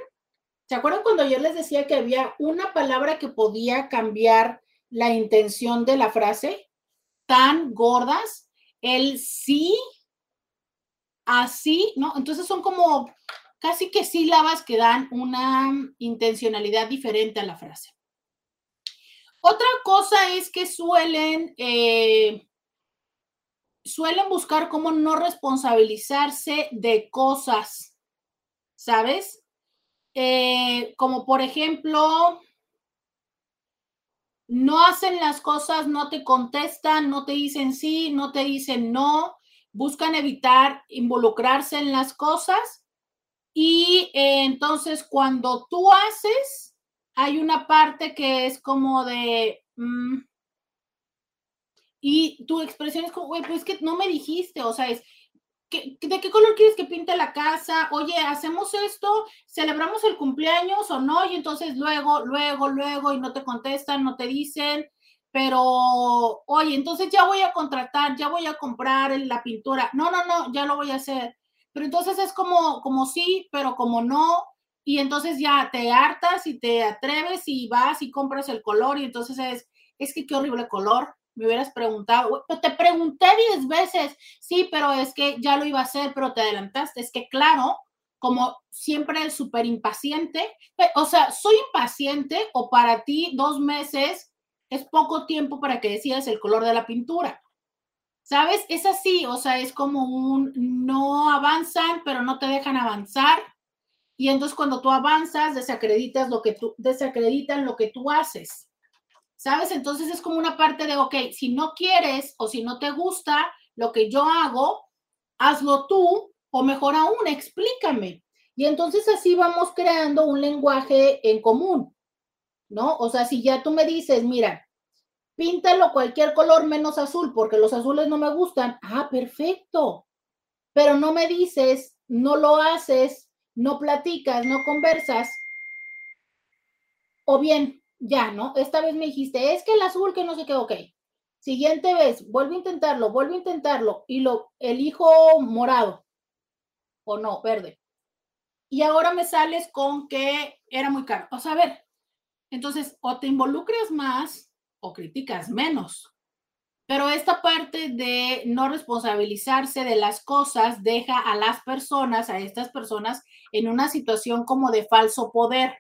¿Se acuerdan cuando yo les decía que había una palabra que podía cambiar la intención de la frase? Tan gordas. El sí, así, ¿no? Entonces son como casi que sílabas que dan una intencionalidad diferente a la frase. Otra cosa es que suelen, eh, suelen buscar cómo no responsabilizarse de cosas, ¿sabes? Eh, como por ejemplo, no hacen las cosas, no te contestan, no te dicen sí, no te dicen no, buscan evitar involucrarse en las cosas y eh, entonces cuando tú haces, hay una parte que es como de... Mm, y tu expresión es como, güey, pues que no me dijiste, o sea, es, ¿de qué color quieres que pinte la casa? Oye, hacemos esto, celebramos el cumpleaños o no, y entonces luego, luego, luego, y no te contestan, no te dicen, pero, oye, entonces ya voy a contratar, ya voy a comprar la pintura. No, no, no, ya lo voy a hacer. Pero entonces es como, como sí, pero como no. Y entonces ya te hartas y te atreves y vas y compras el color y entonces es, es que qué horrible color. Me hubieras preguntado, te pregunté diez veces, sí, pero es que ya lo iba a hacer, pero te adelantaste. Es que claro, como siempre súper impaciente, o sea, soy impaciente o para ti dos meses es poco tiempo para que decidas el color de la pintura. ¿Sabes? Es así, o sea, es como un no avanzan, pero no te dejan avanzar. Y entonces cuando tú avanzas, desacreditas lo que tú, desacreditan lo que tú haces. ¿Sabes? Entonces es como una parte de, ok, si no quieres o si no te gusta lo que yo hago, hazlo tú o mejor aún, explícame. Y entonces así vamos creando un lenguaje en común, ¿no? O sea, si ya tú me dices, mira, píntalo cualquier color menos azul, porque los azules no me gustan. Ah, perfecto. Pero no me dices, no lo haces, no platicas, no conversas. O bien, ya, ¿no? Esta vez me dijiste, es que el azul que no sé qué, ok. Siguiente vez, vuelvo a intentarlo, vuelvo a intentarlo y lo elijo morado. O no, verde. Y ahora me sales con que era muy caro. O sea, a ver, entonces, o te involucras más o criticas menos. Pero esta parte de no responsabilizarse de las cosas deja a las personas, a estas personas, en una situación como de falso poder,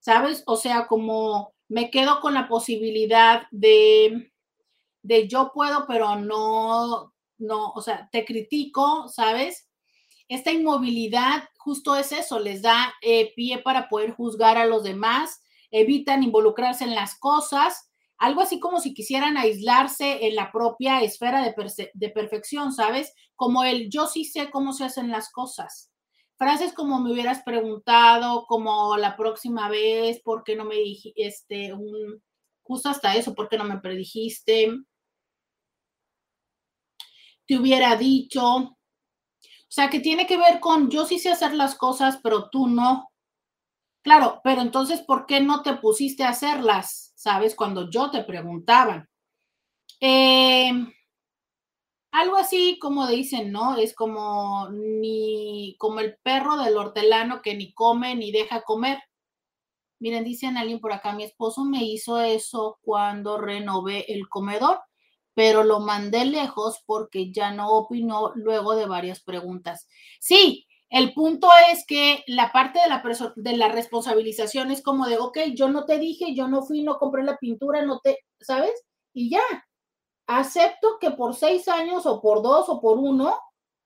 ¿sabes? O sea, como me quedo con la posibilidad de, de yo puedo, pero no, no, o sea, te critico, ¿sabes? Esta inmovilidad justo es eso, les da eh, pie para poder juzgar a los demás, evitan involucrarse en las cosas algo así como si quisieran aislarse en la propia esfera de, perfección, ¿sabes? Como el yo sí sé cómo se hacen las cosas. Frases como me hubieras preguntado, como la próxima vez, ¿por qué no me dijiste, un, justo hasta eso, ¿por qué no me predijiste? Te hubiera dicho. O sea, que tiene que ver con yo sí sé hacer las cosas, pero tú no. Claro, pero entonces, ¿por qué no te pusiste a hacerlas? ¿sabes? Cuando yo te preguntaba. Em, algo así como dicen, ¿no? Es como ni como el perro del hortelano que ni come ni deja comer. Miren, dicen alguien por acá, mi esposo me hizo eso cuando renové el comedor, pero lo mandé lejos porque ya no opinó luego de varias preguntas. Sí, el punto es que la parte de la, de la responsabilización es como de, ok, yo no te dije, yo no fui, no compré la pintura, no te, ¿sabes? Y ya, acepto que por seis años o por dos o por uno,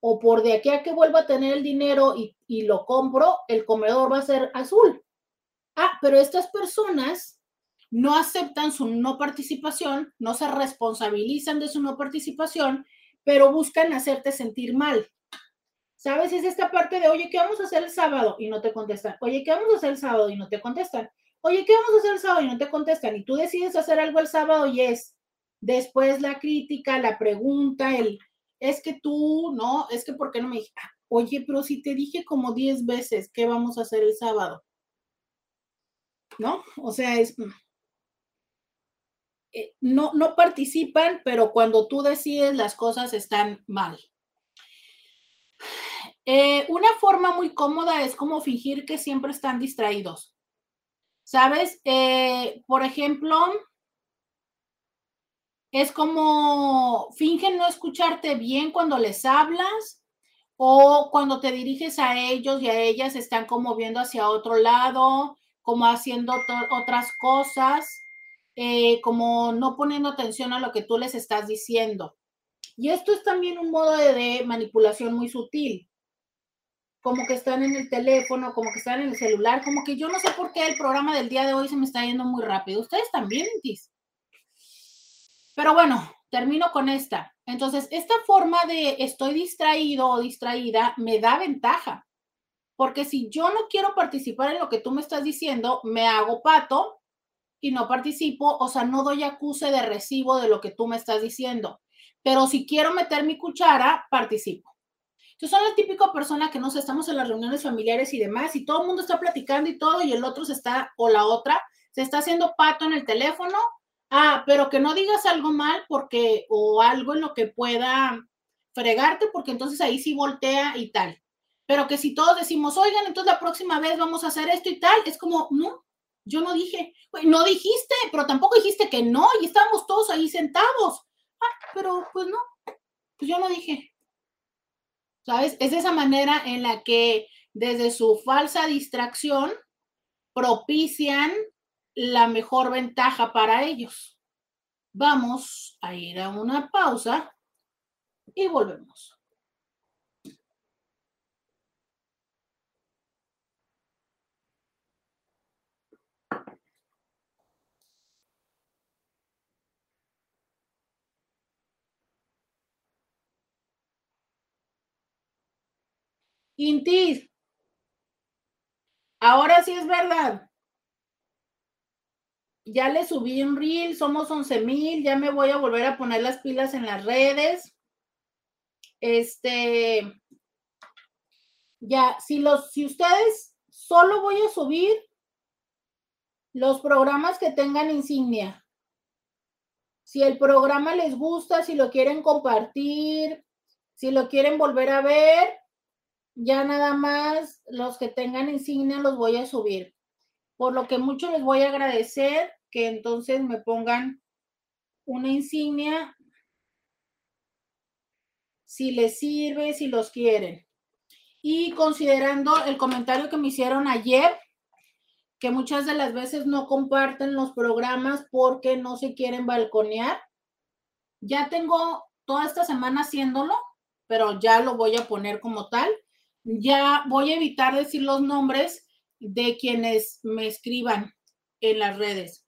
o por de aquí a que vuelva a tener el dinero y, y lo compro, el comedor va a ser azul. Ah, pero estas personas no aceptan su no participación, no se responsabilizan de su no participación, pero buscan hacerte sentir mal. ¿Sabes? Es esta parte de, oye, ¿qué vamos a hacer el sábado? Y no te contestan. Oye, ¿qué vamos a hacer el sábado? Y no te contestan. Oye, ¿qué vamos a hacer el sábado? Y no te contestan. Y tú decides hacer algo el sábado y es, después la crítica, la pregunta, el, es que tú, no, es que ¿por qué no me dije? Ah, oye, pero si te dije como 10 veces qué vamos a hacer el sábado, ¿no? O sea, es, mm, eh, no, no participan, pero cuando tú decides las cosas están mal. Eh, una forma muy cómoda es como fingir que siempre están distraídos. ¿Sabes? Eh, por ejemplo, es como fingen no escucharte bien cuando les hablas o cuando te diriges a ellos y a ellas están como viendo hacia otro lado, como haciendo otras cosas, eh, como no poniendo atención a lo que tú les estás diciendo. Y esto es también un modo de manipulación muy sutil como que están en el teléfono, como que están en el celular, como que yo no sé por qué el programa del día de hoy se me está yendo muy rápido. Ustedes también, Tis. Pero bueno, termino con esta. Entonces, esta forma de estoy distraído o distraída me da ventaja. Porque si yo no quiero participar en lo que tú me estás diciendo, me hago pato y no participo, o sea, no doy acuse de recibo de lo que tú me estás diciendo. Pero si quiero meter mi cuchara, participo. Entonces son la típica persona que no sé, estamos en las reuniones familiares y demás, y todo el mundo está platicando y todo, y el otro se está, o la otra, se está haciendo pato en el teléfono. Ah, pero que no digas algo mal porque, o algo en lo que pueda fregarte, porque entonces ahí sí voltea y tal. Pero que si todos decimos, oigan, entonces la próxima vez vamos a hacer esto y tal, es como, no, yo no dije, no dijiste, pero tampoco dijiste que no, y estábamos todos ahí sentados. Ah, pero pues no, pues yo no dije. ¿Sabes? Es esa manera en la que desde su falsa distracción propician la mejor ventaja para ellos. Vamos a ir a una pausa y volvemos. Intis, ahora sí es verdad. Ya le subí un reel, somos 11 mil, ya me voy a volver a poner las pilas en las redes. Este, ya, si los, si ustedes solo voy a subir los programas que tengan insignia. Si el programa les gusta, si lo quieren compartir, si lo quieren volver a ver, ya nada más los que tengan insignia los voy a subir. Por lo que mucho les voy a agradecer que entonces me pongan una insignia si les sirve, si los quieren. Y considerando el comentario que me hicieron ayer, que muchas de las veces no comparten los programas porque no se quieren balconear, ya tengo toda esta semana haciéndolo, pero ya lo voy a poner como tal ya voy a evitar decir los nombres de quienes me escriban en las redes.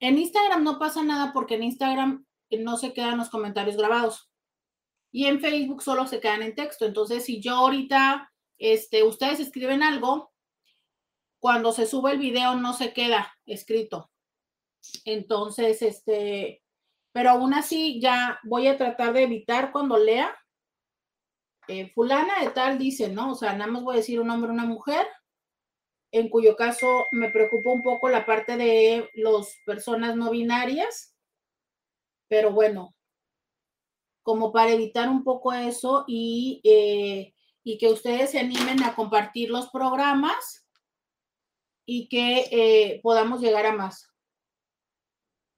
En Instagram no pasa nada porque en Instagram no se quedan los comentarios grabados. Y en Facebook solo se quedan en texto. Entonces, si yo ahorita, este, ustedes escriben algo, cuando se sube el video no se queda escrito. Entonces, este, pero aún así ya voy a tratar de evitar cuando lea eh, fulana de tal dice, ¿no? O sea, nada más voy a decir un hombre o una mujer, en cuyo caso me preocupa un poco la parte de las personas no binarias, pero bueno, como para evitar un poco eso y, eh, que ustedes se animen a compartir los programas y que eh, podamos llegar a más.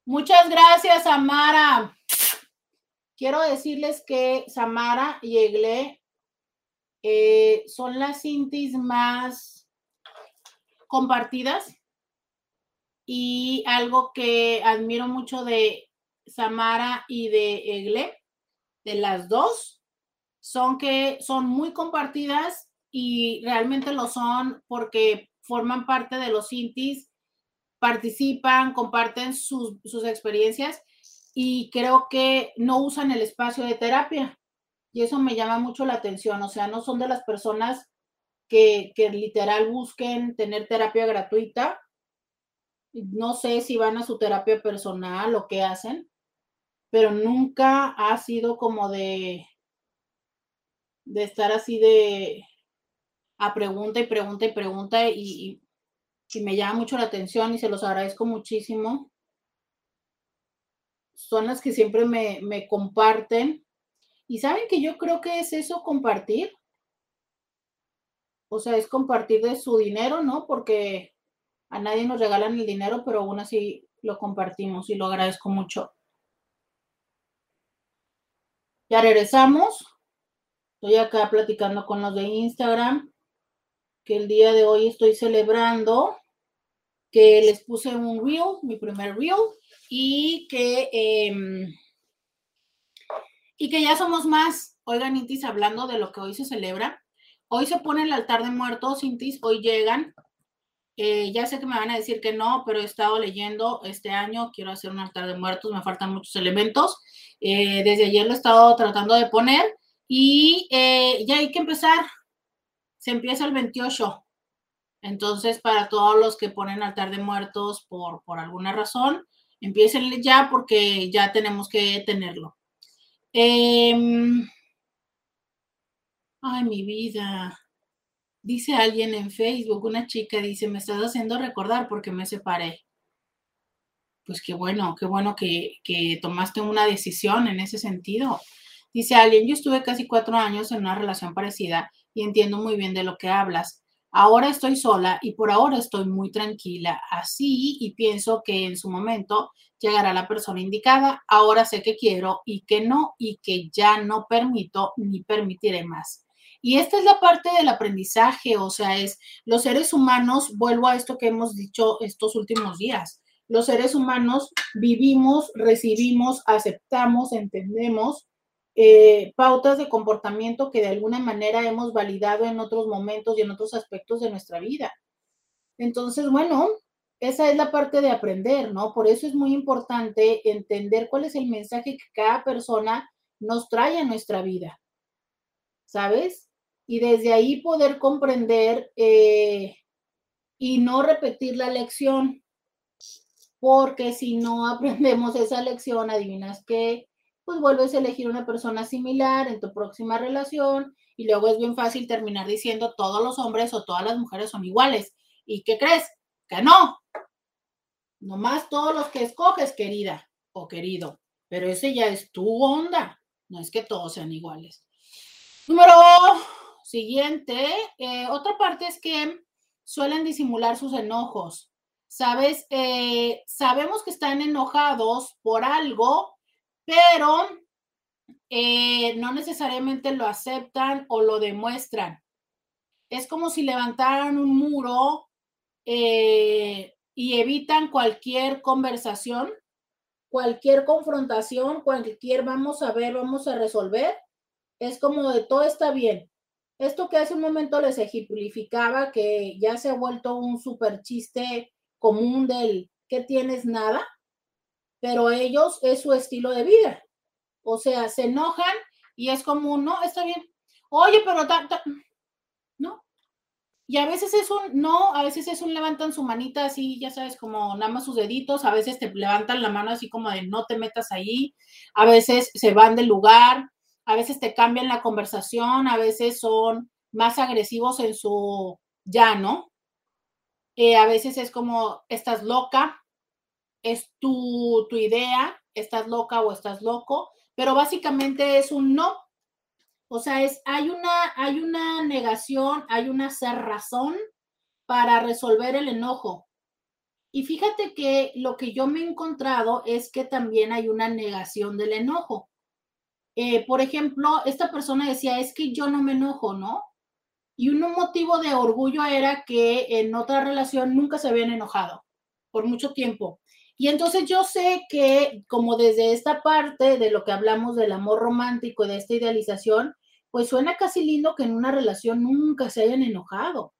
Muchas gracias, Amara. Quiero decirles que Samara y Egle eh, son las cintis más compartidas y algo que admiro mucho de Samara y de Egle, de las dos, son que son muy compartidas y realmente lo son porque forman parte de los cintis, participan, comparten sus, sus experiencias y creo que no usan el espacio de terapia. Y eso me llama mucho la atención. O sea, no son de las personas que, que literal busquen tener terapia gratuita. No sé si van a su terapia personal o qué hacen, pero nunca ha sido como de, de estar así de a pregunta y pregunta y pregunta y, y me llama mucho la atención y se los agradezco muchísimo. Son las que siempre me, me comparten. Y saben que yo creo que es eso compartir. O sea, es compartir de su dinero, ¿no? Porque a nadie nos regalan el dinero, pero aún así lo compartimos y lo agradezco mucho. Ya regresamos. Estoy acá platicando con los de Instagram que el día de hoy estoy celebrando, que les puse un reel, mi primer reel, y que, em, y que ya somos más. Oigan, Intis, hablando de lo que hoy se celebra, hoy se pone el altar de muertos, Intis, hoy llegan. Eh, ya sé que me van a decir que no, pero he estado leyendo este año, quiero hacer un altar de muertos, me faltan muchos elementos. Eh, desde ayer lo he estado tratando de poner y eh, ya hay que empezar se empieza el 28. Entonces, para todos los que ponen altar de muertos por, por alguna razón, empiecen ya porque ya tenemos que tenerlo. Em, ay, mi vida. Dice alguien en Facebook, una chica dice, me estás haciendo recordar porque me separé. Pues qué bueno, qué bueno que, que tomaste una decisión en ese sentido. Dice alguien, yo estuve casi cuatro años en una relación parecida y entiendo muy bien de lo que hablas. Ahora estoy sola y por ahora estoy muy tranquila, así y pienso que en su momento llegará la persona indicada. Ahora sé que quiero y que no y que ya no permito ni permitiré más. Y esta es la parte del aprendizaje, o sea, es los seres humanos, vuelvo a esto que hemos dicho estos últimos días, los seres humanos vivimos, recibimos, aceptamos, entendemos eh, pautas de comportamiento que de alguna manera hemos validado en otros momentos y en otros aspectos de nuestra vida. Entonces, bueno, esa es la parte de aprender, ¿no? Por eso es muy importante entender cuál es el mensaje que cada persona nos trae a nuestra vida, ¿sabes? Y desde ahí poder comprender eh, y no repetir la lección, porque si no aprendemos esa lección, adivinas qué, pues vuelves a elegir una persona similar en tu próxima relación y luego es bien fácil terminar diciendo todos los hombres o todas las mujeres son iguales. ¿Y qué crees? Que no. Nomás todos los que escoges, querida o querido. Pero ese ya es tu onda. No es que todos sean iguales. Número siguiente. Eh, otra parte es que suelen disimular sus enojos. ¿Sabes? Eh, sabemos que están enojados por algo pero eh, no necesariamente lo aceptan o lo demuestran. Es como si levantaran un muro eh, y evitan cualquier conversación, cualquier confrontación, cualquier vamos a ver, vamos a resolver. Es como de todo está bien. Esto que hace un momento les ejemplificaba, que ya se ha vuelto un super chiste común del que tienes nada, pero ellos es su estilo de vida. O sea, se enojan y es como, no, está bien. Oye, pero no. Y a veces es un, no, a veces es un levantan su manita así, ya sabes, como nada más sus deditos, a veces te levantan la mano así como de no te metas ahí, a veces se van del lugar, a veces te cambian la conversación, a veces son más agresivos en su ya, ¿no? Eh, a veces es como, estás loca, es tu, tu idea, estás loca o estás loco, pero básicamente es un no. O sea, es, hay, una, hay una negación, hay una cerrazón para resolver el enojo. Y fíjate que lo que yo me he encontrado es que también hay una negación del enojo. Eh, por ejemplo, esta persona decía, es que yo no me enojo, ¿no? Y un motivo de orgullo era que en otra relación nunca se habían enojado por mucho tiempo. Y entonces yo sé que como desde esta parte de lo que hablamos del amor romántico y de esta idealización, pues suena casi lindo que en una relación nunca se hayan enojado.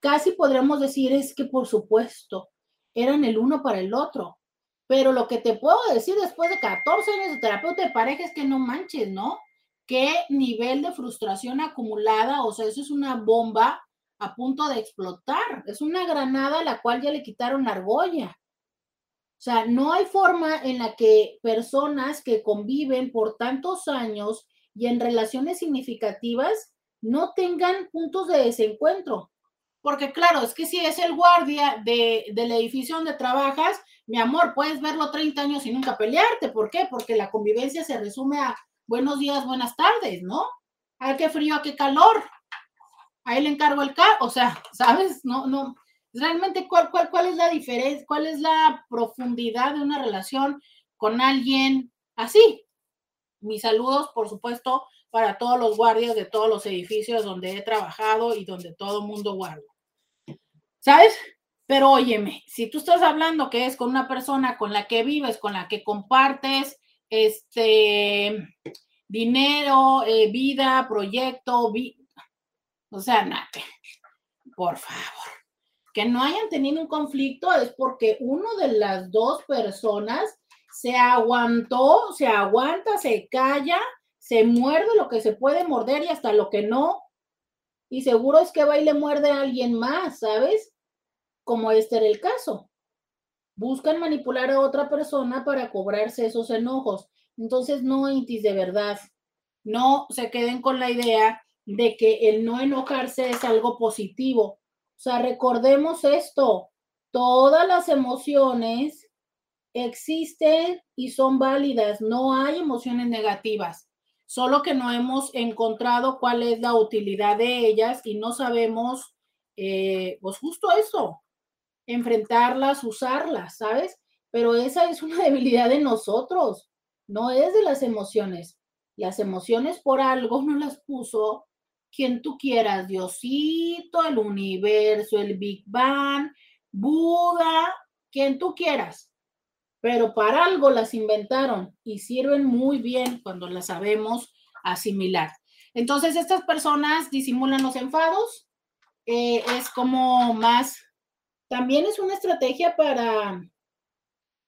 Casi podríamos decir es que por supuesto, eran el uno para el otro. Pero lo que te puedo decir después de 14 años de terapeuta de pareja es que no manches, ¿no? Qué nivel de frustración acumulada, o sea, eso es una bomba a punto de explotar. Es una granada a la cual ya le quitaron argolla. O sea, no hay forma en la que personas que conviven por tantos años y en relaciones significativas no tengan puntos de desencuentro. Porque claro, es que si es el guardia de, del edificio donde trabajas, mi amor, puedes verlo 30 años y nunca pelearte. ¿Por qué? Porque la convivencia se resume a buenos días, buenas tardes, ¿no? A qué frío, a qué calor. Ahí le encargo el carro. O sea, ¿sabes? No, no. Realmente, ¿cuál, cuál, ¿cuál es la diferencia? ¿Cuál es la profundidad de una relación con alguien así? Mis saludos, por supuesto, para todos los guardias de todos los edificios donde he trabajado y donde todo mundo guarda. ¿Sabes? Pero óyeme, si tú estás hablando que es con una persona con la que vives, con la que compartes este dinero, eh, vida, proyecto, o sea, nada, por favor, que no hayan tenido un conflicto es porque uno de las dos personas se aguantó, se aguanta, se calla se muerde lo que se puede morder y hasta lo que no. Y seguro es que va y le muerde a alguien más, ¿sabes? Como este era el caso. Buscan manipular a otra persona para cobrarse esos enojos. Entonces, no, Intis, de verdad, no se queden con la idea de que el no enojarse es algo positivo. O sea, recordemos esto, todas las emociones existen y son válidas, no hay emociones negativas solo que no hemos encontrado cuál es la utilidad de ellas y no sabemos, eh, pues justo eso, enfrentarlas, usarlas, ¿sabes? Pero esa es una debilidad de nosotros, no es de las emociones. Las emociones por algo no las puso quien tú quieras, Diosito, el universo, el Big Bang, Buda, quien tú quieras pero para algo las inventaron y sirven muy bien cuando las sabemos asimilar. Entonces, estas personas disimulan los enfados, eh, es como más, también es una estrategia para,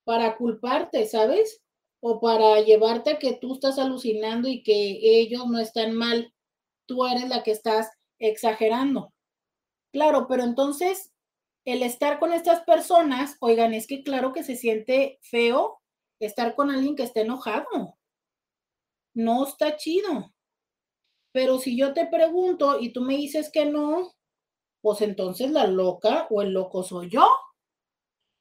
para culparte, ¿sabes? O para llevarte a que tú estás alucinando y que ellos no están mal, tú eres la que estás exagerando. Claro, pero entonces el estar con estas personas, oigan, es que claro que se siente feo estar con alguien que esté enojado. No está chido. Pero si yo te pregunto y tú me dices que no, pues entonces la loca o el loco soy yo.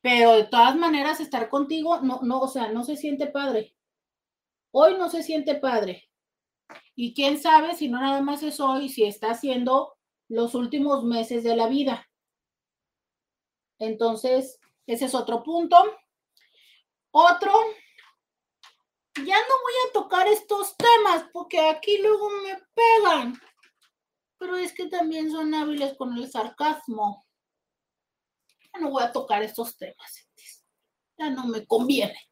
Pero de todas maneras, estar contigo, no, no, o sea, no se siente padre. Hoy no se siente padre. Y quién sabe si no nada más es hoy, si está haciendo los últimos meses de la vida. Entonces, ese es otro punto. Otro, ya no voy a tocar estos temas porque aquí luego me pegan, pero es que también son hábiles con el sarcasmo. Ya no voy a tocar estos temas, ya no me conviene.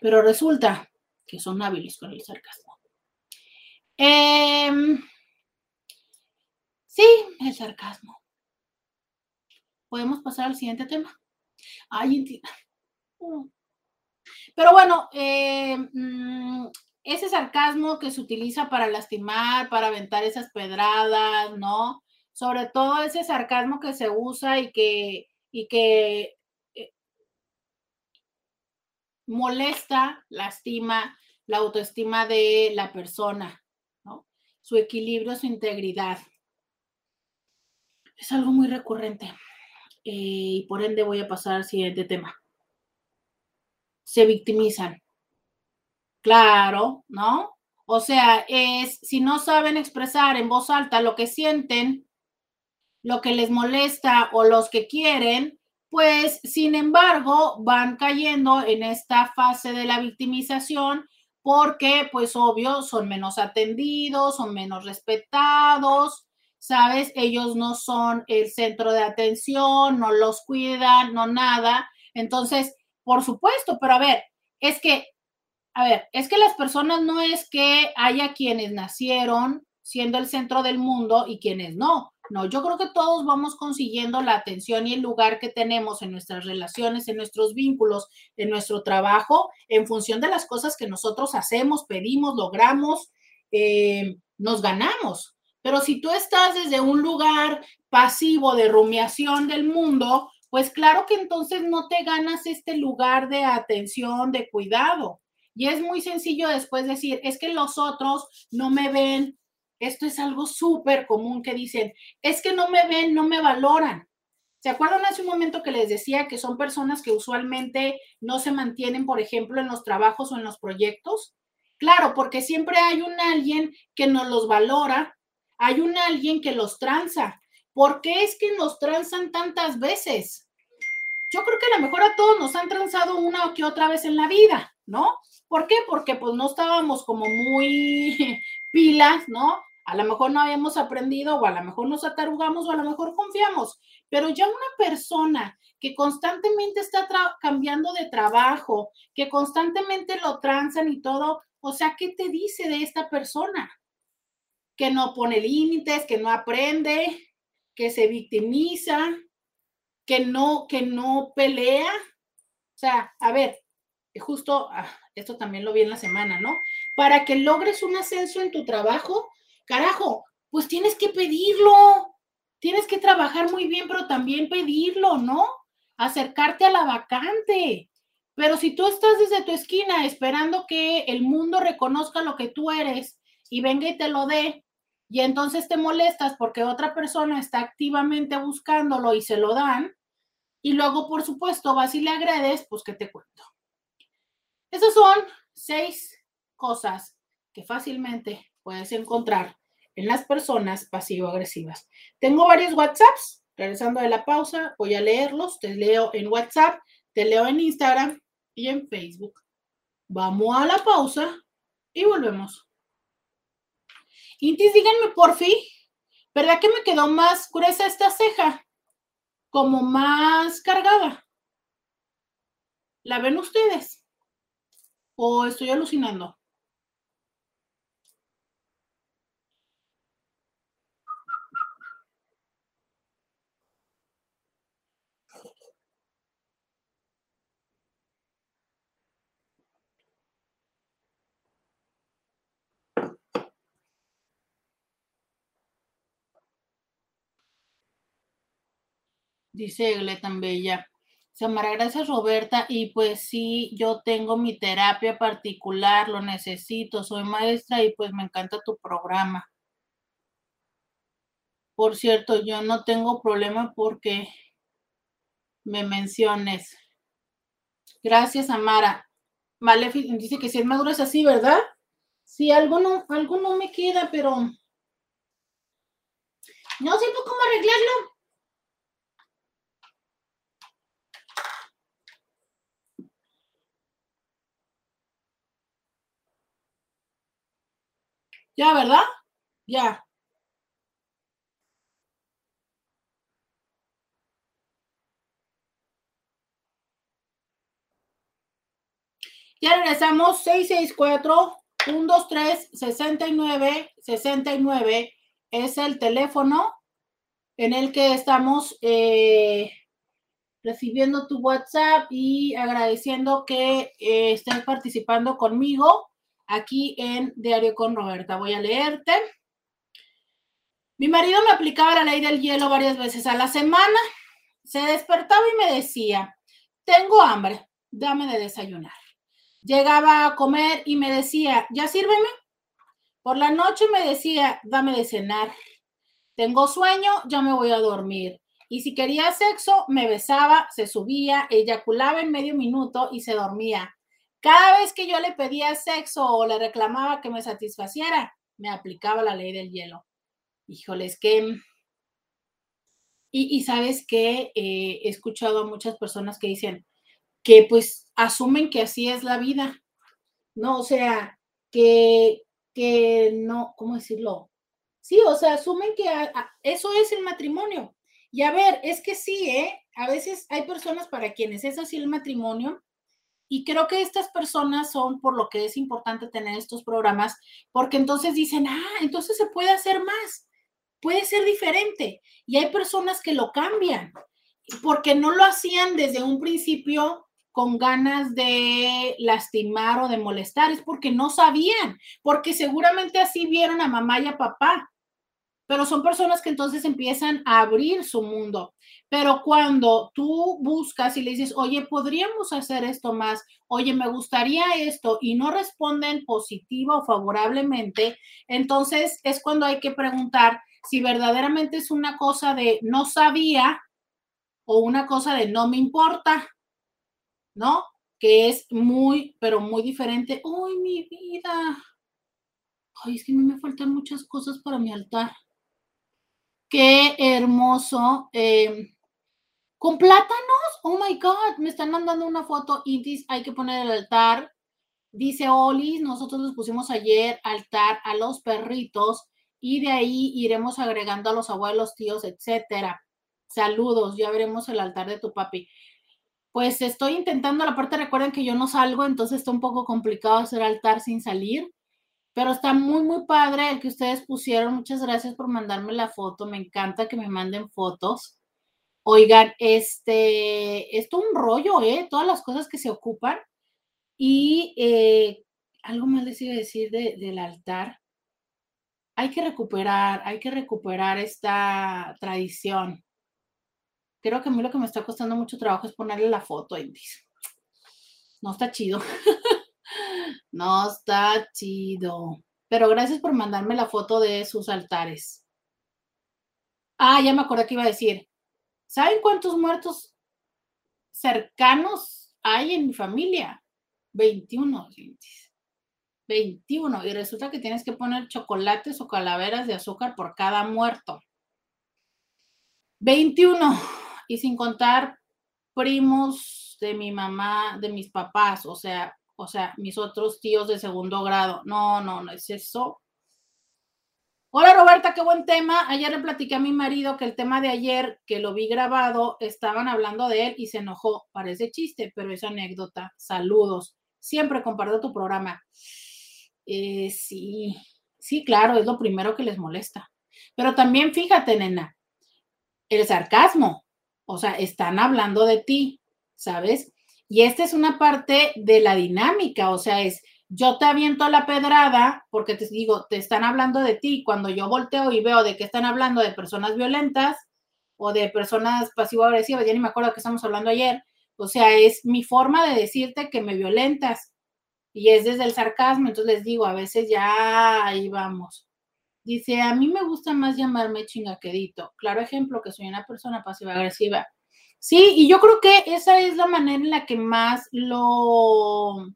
Pero resulta que son hábiles con el sarcasmo. Em, sí, el sarcasmo. Podemos pasar al siguiente tema. Ay, mm. Pero bueno, eh, mm, ese sarcasmo que se utiliza para lastimar, para aventar esas pedradas, ¿no? Sobre todo ese sarcasmo que se usa y que, y que eh, molesta, lastima la autoestima de la persona. Su equilibrio, su integridad. Es algo muy recurrente. Eh, y por ende voy a pasar al siguiente tema. Se victimizan. Claro, ¿no? O sea, es si no saben expresar en voz alta lo que sienten, lo que les molesta o los que quieren, pues sin embargo van cayendo en esta fase de la victimización porque pues obvio son menos atendidos, son menos respetados, ¿sabes? Ellos no son el centro de atención, no los cuidan, no nada. Entonces, por supuesto, pero a ver, es que, a ver, es que las personas no es que haya quienes nacieron siendo el centro del mundo y quienes no. No, yo creo que todos vamos consiguiendo la atención y el lugar que tenemos en nuestras relaciones, en nuestros vínculos, en nuestro trabajo, en función de las cosas que nosotros hacemos, pedimos, logramos, eh, nos ganamos. Pero si tú estás desde un lugar pasivo de rumiación del mundo, pues claro que entonces no te ganas este lugar de atención, de cuidado. Y es muy sencillo después decir, es que los otros no me ven. Esto es algo súper común que dicen, es que no me ven, no me valoran. ¿Se acuerdan hace un momento que les decía que son personas que usualmente no se mantienen, por ejemplo, en los trabajos o en los proyectos? Claro, porque siempre hay un alguien que nos los valora, hay un alguien que los tranza. ¿Por qué es que nos tranzan tantas veces? Yo creo que a lo mejor a todos nos han transado una o que otra vez en la vida, ¿no? ¿Por qué? Porque pues no estábamos como muy pilas, ¿no? A lo mejor no habíamos aprendido o a lo mejor nos atarugamos o a lo mejor confiamos, pero ya una persona que constantemente está cambiando de trabajo, que constantemente lo transan y todo, o sea, ¿qué te dice de esta persona? Que no pone límites, que no aprende, que se victimiza, que no, que no pelea. O sea, a ver, justo ah, esto también lo vi en la semana, ¿no? Para que logres un ascenso en tu trabajo, carajo, pues tienes que pedirlo, tienes que trabajar muy bien, pero también pedirlo, ¿no? Acercarte a la vacante. Pero si tú estás desde tu esquina esperando que el mundo reconozca lo que tú eres y venga y te lo dé, y entonces te molestas porque otra persona está activamente buscándolo y se lo dan, y luego, por supuesto, vas y le agredes, pues, ¿qué te cuento? Esas son seis cosas que fácilmente puedes encontrar en las personas pasivo-agresivas. Tengo varios WhatsApps, regresando de la pausa, voy a leerlos, te leo en WhatsApp, te leo en Instagram y en Facebook. Vamos a la pausa y volvemos. Intis, díganme por fin, ¿verdad que me quedó más gruesa esta ceja? Como más cargada. ¿La ven ustedes? ¿O estoy alucinando? Dice Egle tan bella. Samara, gracias Roberta. Y pues sí, yo tengo mi terapia particular, lo necesito, soy maestra y pues me encanta tu programa. Por cierto, yo no tengo problema porque me menciones. Gracias, Amara. Vale, dice que si es maduro es así, ¿verdad? Sí, algo no, algo no me queda, pero no sé cómo arreglarlo. Ya, ¿verdad? Ya. Ya regresamos 664-123-69-69 es el teléfono en el que estamos eh, recibiendo tu WhatsApp y agradeciendo que eh, estés participando conmigo aquí en Diario con Roberta. Voy a leerte. Mi marido me aplicaba la ley del hielo varias veces a la semana. Se despertaba y me decía, tengo hambre, dame de desayunar. Llegaba a comer y me decía, ya sírveme. Por la noche me decía, dame de cenar. Tengo sueño, ya me voy a dormir. Y si quería sexo, me besaba, se subía, eyaculaba en medio minuto y se dormía. Cada vez que yo le pedía sexo o le reclamaba que me satisfaciera, me aplicaba la ley del hielo. Híjoles, que... Y, sabes que eh, he escuchado a muchas personas que dicen que pues asumen que así es la vida, ¿no? O sea, que, que no, ¿cómo decirlo? Sí, o sea, asumen que eso es el matrimonio. Y a ver, es que sí, ¿eh? A veces hay personas para quienes es así el matrimonio y creo que estas personas son por lo que es importante tener estos programas, porque entonces dicen, ah, entonces se puede hacer más, puede ser diferente. Y hay personas que lo cambian, porque no lo hacían desde un principio con ganas de lastimar o de molestar, es porque no sabían, porque seguramente así vieron a mamá y a papá. Pero son personas que entonces empiezan a abrir su mundo. Pero cuando tú buscas y le dices, oye, podríamos hacer esto más, oye, me gustaría esto, y no responden positiva o favorablemente, entonces es cuando hay que preguntar si verdaderamente es una cosa de no sabía o una cosa de no me importa, ¿no? Que es muy, pero muy diferente. ¡Ay, mi vida! Ay, es que a mí me faltan muchas cosas para mi altar. Qué hermoso. Em, con plátanos, oh my God, me están mandando una foto dice, hay que poner el altar. Dice Olis, nosotros les pusimos ayer altar a los perritos y de ahí iremos agregando a los abuelos, tíos, etcétera. Saludos, ya veremos el altar de tu papi. Pues estoy intentando, la parte recuerden que yo no salgo, entonces está un poco complicado hacer altar sin salir, pero está muy, muy padre el que ustedes pusieron. Muchas gracias por mandarme la foto. Me encanta que me manden fotos. Oigan, este, esto un rollo, ¿eh? Todas las cosas que se ocupan. Y eh, algo más les iba a decir del altar. Hay que recuperar, hay que recuperar esta tradición. Creo que a mí lo que me está costando mucho trabajo es ponerle la foto, Indies. No está chido. No está chido. Pero gracias por mandarme la foto de sus altares. Ah, ya me acordé que iba a decir. ¿Saben cuántos muertos cercanos hay en mi familia? 21, 21. Y resulta que tienes que poner chocolates o calaveras de azúcar por cada muerto. 21. Y sin contar primos de mi mamá, de mis papás, o sea, o sea, mis otros tíos de segundo grado. No, no, no es eso. Hola Roberta, qué buen tema. Ayer le platiqué a mi marido que el tema de ayer, que lo vi grabado, estaban hablando de él y se enojó. Parece chiste, pero es anécdota. Saludos. Siempre comparto tu programa. Eh, sí, sí, claro, es lo primero que les molesta. Pero también fíjate, nena, el sarcasmo. O sea, están hablando de ti, ¿sabes? Y esta es una parte de la dinámica, o sea, es yo te aviento la pedrada porque te digo, te están hablando de ti. Cuando yo volteo y veo de que están hablando de personas violentas o de personas pasivo-agresivas, ya ni me acuerdo que estamos hablando ayer, o sea, es mi forma de decirte que me violentas y es desde el sarcasmo, entonces les digo, a veces ya ahí vamos. Dice, a mí me gusta más llamarme chingaquedito. Claro ejemplo que soy una persona pasiva-agresiva. Sí, y yo creo que esa es la manera en la que más lo,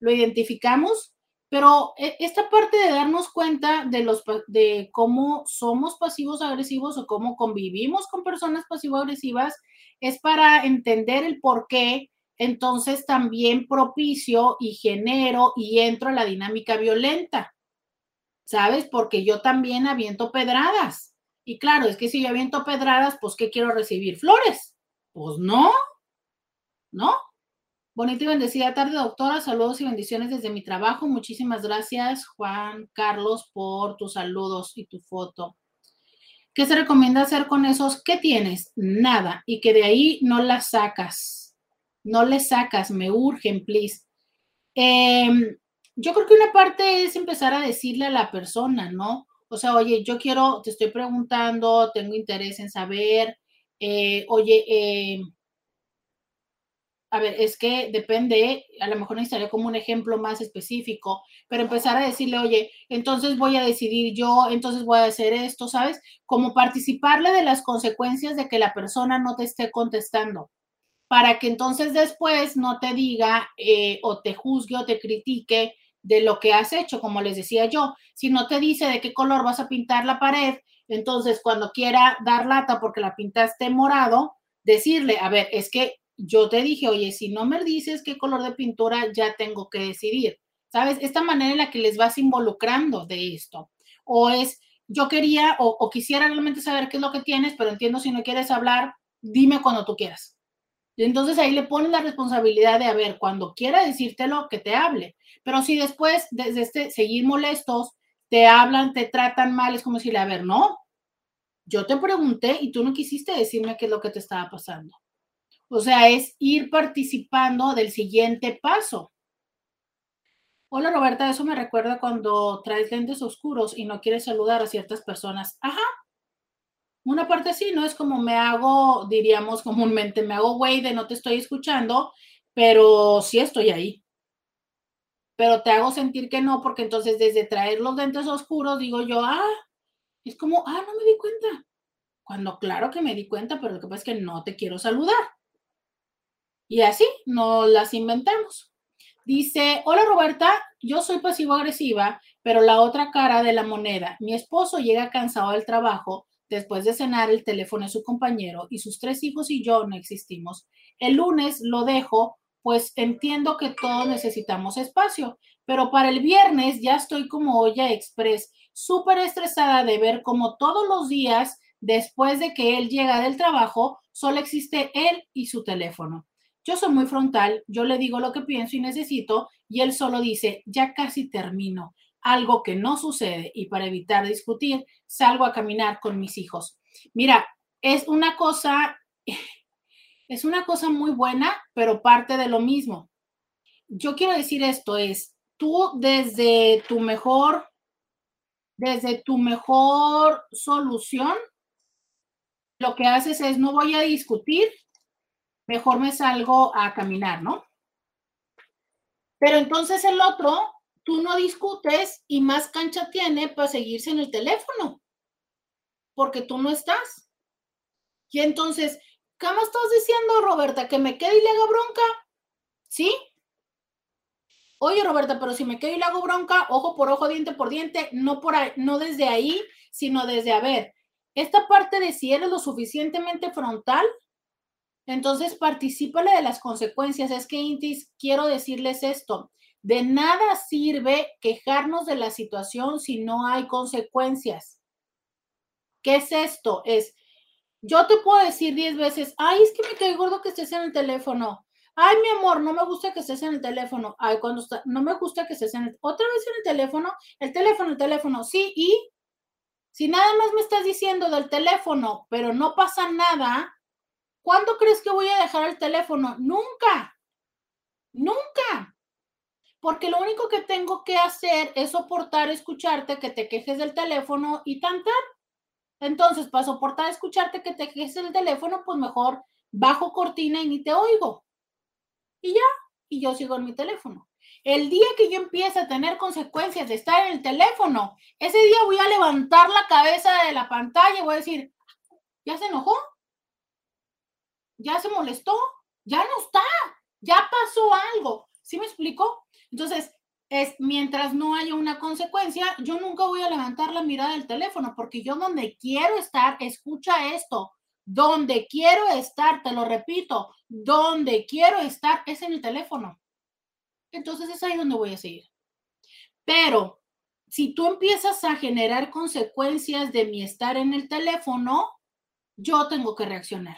lo identificamos, pero e, esta parte de darnos cuenta de, los, de cómo somos pasivos agresivos o cómo convivimos con personas pasivo-agresivas es para entender el por qué entonces también propicio y genero y entro a la dinámica violenta. ¿Sabes? Porque yo también aviento pedradas. Y claro, es que si yo aviento pedradas, pues ¿qué quiero recibir? Flores. Pues no, ¿no? Bonita y bendecida tarde, doctora. Saludos y bendiciones desde mi trabajo. Muchísimas gracias, Juan Carlos, por tus saludos y tu foto. ¿Qué se recomienda hacer con esos? ¿Qué tienes? Nada. Y que de ahí no las sacas. No le sacas, me urgen, please. Em, yo creo que una parte es empezar a decirle a la persona, ¿no? O sea, oye, yo quiero, te estoy preguntando, tengo interés en saber, eh, oye, eh, a ver, es que depende, a lo mejor necesitaría como un ejemplo más específico, pero empezar a decirle, oye, entonces voy a decidir yo, entonces voy a hacer esto, ¿sabes? Como participarle de las consecuencias de que la persona no te esté contestando, para que entonces después no te diga eh, o te juzgue o te critique de lo que has hecho, como les decía yo, si no te dice de qué color vas a pintar la pared, entonces, cuando quiera dar lata porque la pintaste morado, decirle, a ver, es que yo te dije, oye, si no me dices qué color de pintura, ya tengo que decidir. ¿Sabes? Esta manera en la que les vas involucrando de esto. O es, yo quería o, quisiera realmente saber qué es lo que tienes, pero entiendo si no quieres hablar, dime cuando tú quieras. Y entonces ahí le pones la responsabilidad de, a ver, cuando quiera decírtelo, que te hable. Pero si después, desde este, seguir molestos, te hablan, te tratan mal, es como decirle, a ver, no, yo te pregunté y tú no quisiste decirme qué es lo que te estaba pasando. O sea, es ir participando del siguiente paso. Hola Roberta, eso me recuerda cuando traes lentes oscuros y no quieres saludar a ciertas personas. Ajá. Una parte sí, ¿no? Es como me hago, diríamos comúnmente, me hago güey de no te estoy escuchando, pero sí estoy ahí. Pero te hago sentir que no, porque entonces desde traer los lentes oscuros digo yo, ah, es como, ah, no me di cuenta. Cuando claro que me di cuenta, pero lo que pasa es que no te quiero saludar. Y así nos las inventamos. Dice, hola Roberta, yo soy pasivo-agresiva, pero la otra cara de la moneda, mi esposo llega cansado del trabajo, después de cenar el teléfono de su compañero y sus tres hijos y yo no existimos. El lunes lo dejo, pues entiendo que todos necesitamos espacio, pero para el viernes ya estoy como olla express, súper estresada de ver como todos los días, después de que él llega del trabajo, solo existe él y su teléfono. Yo soy muy frontal, yo le digo lo que pienso y necesito y él solo dice, ya casi termino, algo que no sucede y para evitar discutir, salgo a caminar con mis hijos. Mira, es una cosa, es una cosa muy buena, pero parte de lo mismo. Yo quiero decir esto es, tú desde tu mejor, desde tu mejor solución, lo que haces es no voy a discutir, mejor me salgo a caminar, ¿no? Pero entonces el otro, tú no discutes y más cancha tiene para seguirse en el teléfono, porque tú no estás. Y entonces, ¿qué me estás diciendo, Roberta? ¿Que me quede y le haga bronca? ¿Sí? Oye, Roberta, pero si me quedo y le hago bronca, ojo por ojo, diente por diente, no, por ahí, no desde ahí, sino desde, a ver, esta parte de si eres lo suficientemente frontal entonces, participale de las consecuencias. Es que, Intis, quiero decirles esto. De nada sirve quejarnos de la situación si no hay consecuencias. ¿Qué es esto? Es, yo te puedo decir diez veces, ay, es que me cae gordo que estés en el teléfono. Ay, mi amor, no me gusta que estés en el teléfono. Ay, cuando está, no me gusta que estés en el, otra vez en el teléfono, el teléfono, el teléfono, sí, y si nada más me estás diciendo del teléfono, pero no pasa nada, ¿Cuándo crees que voy a dejar el teléfono? Nunca, nunca. Porque lo único que tengo que hacer es soportar escucharte que te quejes del teléfono y tantar. Entonces, para soportar escucharte que te quejes del teléfono, pues mejor bajo cortina y ni te oigo. Y ya, y yo sigo en mi teléfono. El día que yo empiece a tener consecuencias de estar en el teléfono, ese día voy a levantar la cabeza de la pantalla y voy a decir, ¿ya se enojó? ya se molestó, ya no está, ya pasó algo. ¿Sí me explico? Entonces, es mientras no haya una consecuencia, yo nunca voy a levantar la mirada del teléfono porque yo donde quiero estar, escucha esto, donde quiero estar, te lo repito, donde quiero estar es en el teléfono. Entonces es ahí donde voy a seguir. Pero si tú empiezas a generar consecuencias de mi estar en el teléfono, yo tengo que reaccionar.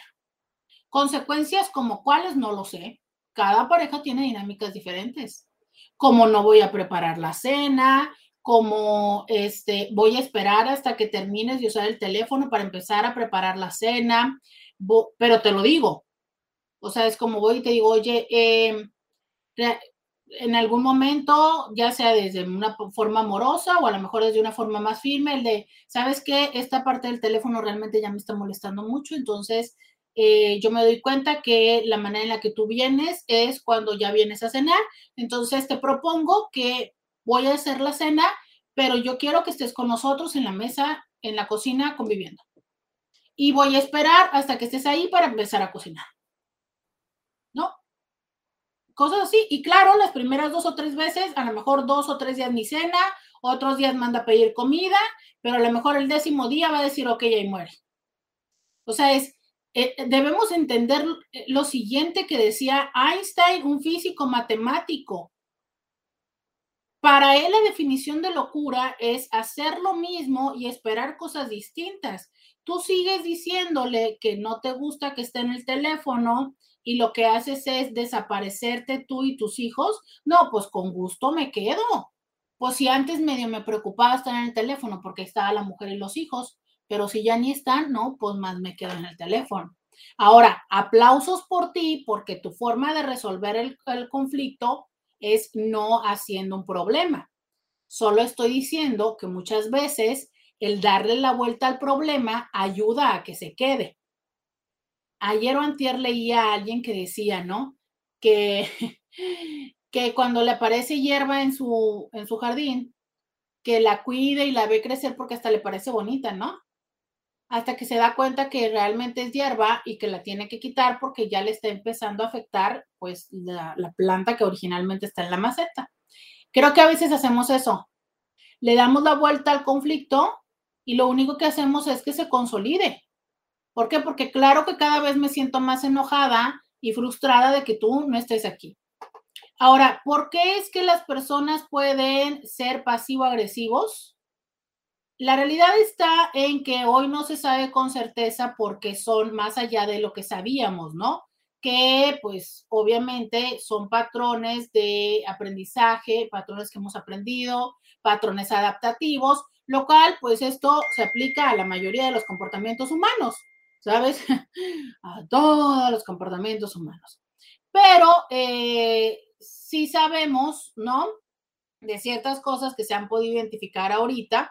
Consecuencias como cuáles, no lo sé. Cada pareja tiene dinámicas diferentes. Como no voy a preparar la cena, como este, voy a esperar hasta que termines de usar el teléfono para empezar a preparar la cena, pero te lo digo. O sea, es como voy y te digo, oye, em, en algún momento, ya sea desde una forma amorosa o a lo mejor desde una forma más firme, el de, ¿sabes qué? Esta parte del teléfono realmente ya me está molestando mucho, entonces eh, yo me doy cuenta que la manera en la que tú vienes es cuando ya vienes a cenar. Entonces te propongo que voy a hacer la cena, pero yo quiero que estés con nosotros en la mesa, en la cocina, conviviendo. Y voy a esperar hasta que estés ahí para empezar a cocinar. ¿No? Cosas así. Y claro, las primeras dos o tres veces, a lo mejor dos o tres días mi cena, otros días manda a pedir comida, pero a lo mejor el décimo día va a decir, ok, ahí muere. O sea, es eh, eh, debemos entender eh, lo siguiente que decía Einstein, un físico matemático. Para él la definición de locura es hacer lo mismo y esperar cosas distintas. Tú sigues diciéndole que no te gusta que esté en el teléfono y lo que haces es desaparecerte tú y tus hijos. No, pues con gusto me quedo. Pues si antes medio me preocupaba estar en el teléfono porque estaba la mujer y los hijos, pero si ya ni están, no, pues más me quedo en el teléfono. Ahora, aplausos por ti porque tu forma de resolver el, conflicto es no haciendo un problema. Solo estoy diciendo que muchas veces el darle la vuelta al problema ayuda a que se quede. Ayer o antier leía a alguien que decía, ¿no? Que, que cuando le aparece hierba en su, en su jardín, que la cuide y la ve crecer porque hasta le parece bonita, ¿no? Hasta que se da cuenta que realmente es hierba y que la tiene que quitar porque ya le está empezando a afectar pues la, la planta que originalmente está en la maceta. Creo que a veces hacemos eso. Le damos la vuelta al conflicto y lo único que hacemos es que se consolide. ¿Por qué? Porque claro que cada vez me siento más enojada y frustrada de que tú no estés aquí. Ahora, ¿por qué es que las personas pueden ser pasivo-agresivos? La realidad está en que hoy no se sabe con certeza porque son más allá de lo que sabíamos, ¿no? Que pues obviamente son patrones de aprendizaje, patrones que hemos aprendido, patrones adaptativos, lo cual pues esto se aplica a la mayoría de los comportamientos humanos, ¿sabes? a todos los comportamientos humanos. Pero eh, sí sabemos, ¿no? De ciertas cosas que se han podido identificar ahorita,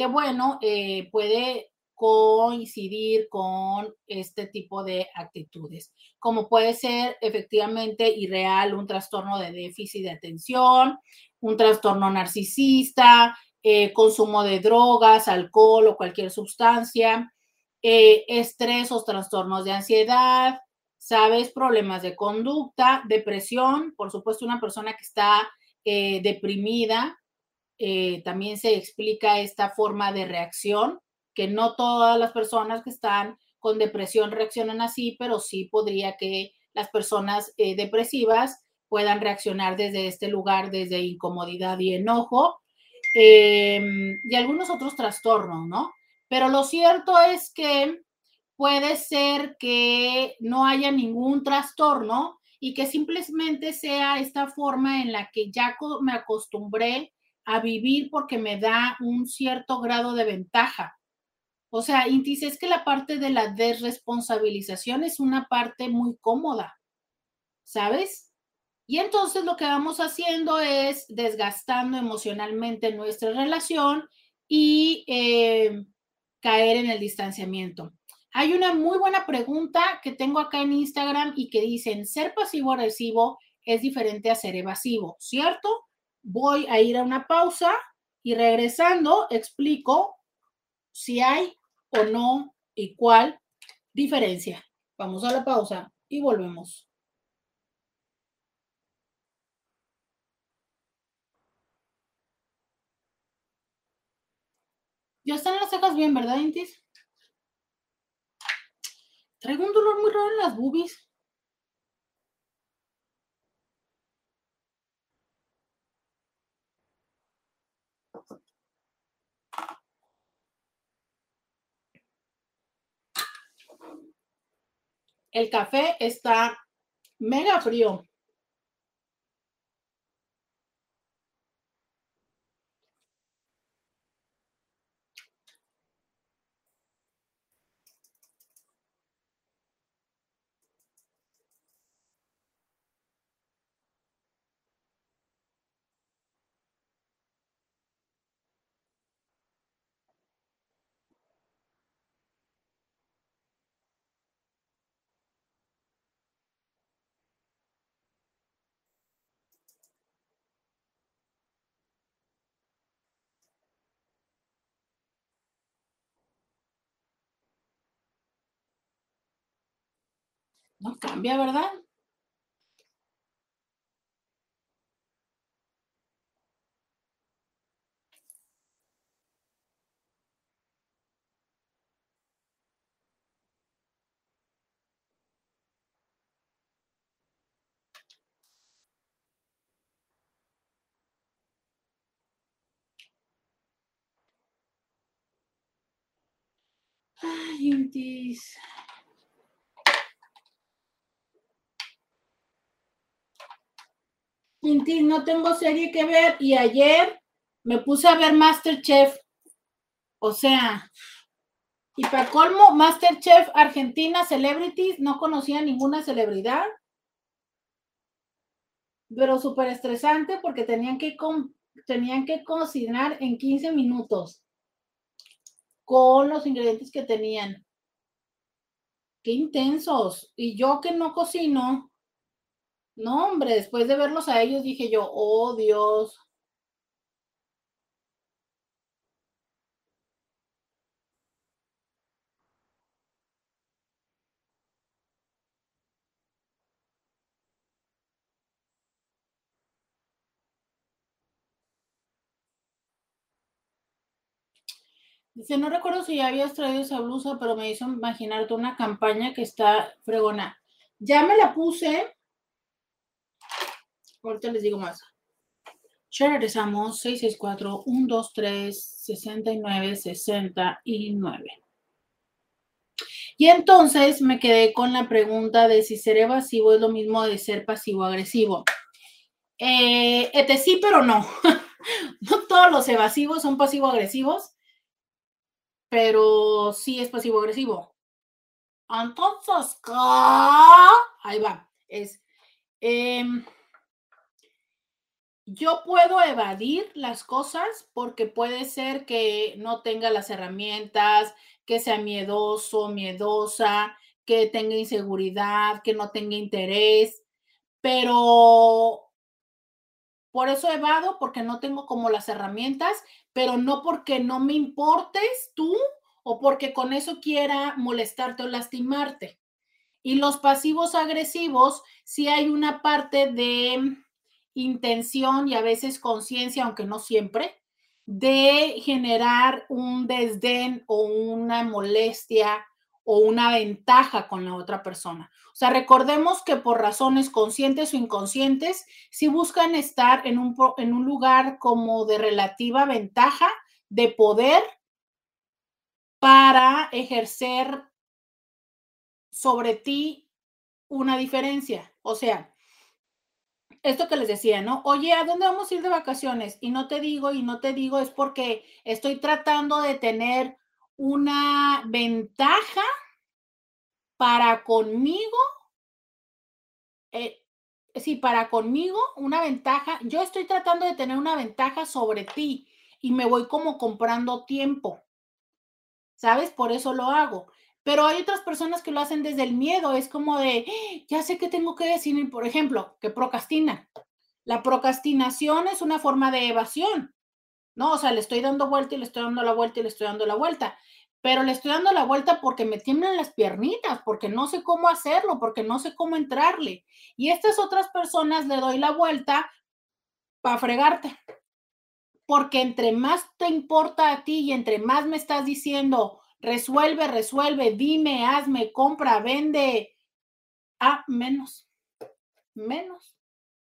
que bueno, eh, puede coincidir con este tipo de actitudes, como puede ser efectivamente irreal un trastorno de déficit de atención, un trastorno narcisista, eh, consumo de drogas, alcohol o cualquier sustancia, eh, estrés o trastornos de ansiedad, ¿sabes? Problemas de conducta, depresión, por supuesto, una persona que está eh, deprimida, eh, también se explica esta forma de reacción, que no todas las personas que están con depresión reaccionan así, pero sí podría que las personas eh, depresivas puedan reaccionar desde este lugar, desde incomodidad y enojo, em, y algunos otros trastornos, ¿no? Pero lo cierto es que puede ser que no haya ningún trastorno y que simplemente sea esta forma en la que ya me acostumbré a vivir porque me da un cierto grado de ventaja. O sea, Intis, es que la parte de la desresponsabilización es una parte muy cómoda, ¿sabes? Y entonces lo que vamos haciendo es desgastando emocionalmente nuestra relación y eh, caer en el distanciamiento. Hay una muy buena pregunta que tengo acá en Instagram y que dicen, ser pasivo-agresivo es diferente a ser evasivo, ¿cierto? Voy a ir a una pausa y regresando explico si hay o no y cuál diferencia. Vamos a la pausa y volvemos. Ya están las cejas bien, ¿verdad, Intis? Traigo un dolor muy raro en las boobies. El café está mega frío. No cambia, ¿verdad? Ay, Intis. Intis, no tengo serie que ver y ayer me puse a ver Masterchef. O sea, y para colmo, Masterchef Argentina Celebrities, no conocía ninguna celebridad. pero súper estresante porque tenían que, tenían que cocinar en 15 minutos con los ingredientes que tenían. Qué intensos. Y yo que no cocino, no, hombre, después de verlos a ellos dije yo, oh Dios. Dice, no recuerdo si ya habías traído esa blusa, pero me hizo imaginarte una campaña que está fregona. Ya me la puse. Ahorita les digo más. Ya regresamos 664-123-69-69. Y entonces me quedé con la pregunta de si ser evasivo es lo mismo de ser pasivo-agresivo. Eh, este sí, pero no. no todos los evasivos son pasivo-agresivos pero sí es pasivo-agresivo. Entonces, ahí va. Es, em, yo puedo evadir las cosas porque puede ser que no tenga las herramientas, que sea miedoso, miedosa, que tenga inseguridad, que no tenga interés, pero por eso evado, porque no tengo como las herramientas, pero no porque no me importes tú o porque con eso quiera molestarte o lastimarte. Y los pasivos agresivos, sí hay una parte de intención y a veces conciencia, aunque no siempre, de generar un desdén o una molestia o una ventaja con la otra persona. O sea, recordemos que por razones conscientes o inconscientes, si buscan estar en un, en un lugar como de relativa ventaja, de poder, para ejercer sobre ti una diferencia. O sea, esto que les decía, ¿no? Oye, ¿a dónde vamos a ir de vacaciones? Y no te digo, y no te digo, es porque estoy tratando de tener una ventaja para conmigo, eh, sí, para conmigo, una ventaja, yo estoy tratando de tener una ventaja sobre ti y me voy como comprando tiempo, ¿sabes? Por eso lo hago. Pero hay otras personas que lo hacen desde el miedo, es como de, ¡Ah! ya sé qué tengo que decir, por ejemplo, que procrastinan. La procrastinación es una forma de evasión, ¿no? O sea, le estoy dando vuelta y le estoy dando la vuelta y le estoy dando la vuelta pero le estoy dando la vuelta porque me tiemblan las piernitas, porque no sé cómo hacerlo, porque no sé cómo entrarle. Y estas otras personas le doy la vuelta para fregarte. Porque entre más te importa a ti y entre más me estás diciendo, resuelve, resuelve, dime, hazme, compra, vende, a menos, menos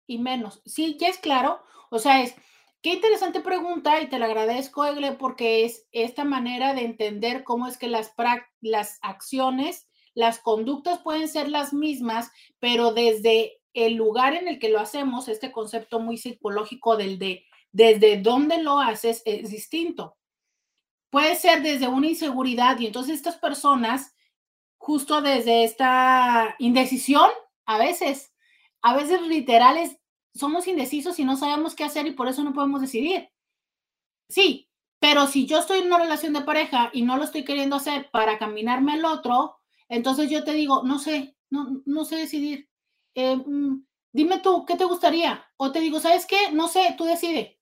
y menos. Sí, ya es claro. O sea, es, Qué interesante pregunta y te la agradezco, Egle, porque es esta manera de entender cómo es que las, las acciones, las conductas pueden ser las mismas, pero desde el lugar en el que lo hacemos, este concepto muy psicológico del de desde dónde lo haces es distinto. Puede ser desde una inseguridad y entonces estas personas, justo desde esta indecisión, a veces, a veces literales, somos indecisos y no sabemos qué hacer y por eso no podemos decidir. Sí, pero si yo estoy en una relación de pareja y no lo estoy queriendo hacer para caminarme al otro, entonces yo te digo, no sé, no, no sé decidir. Eh, mm, dime tú, ¿qué te gustaría? O te digo, ¿sabes qué? No sé, tú decide.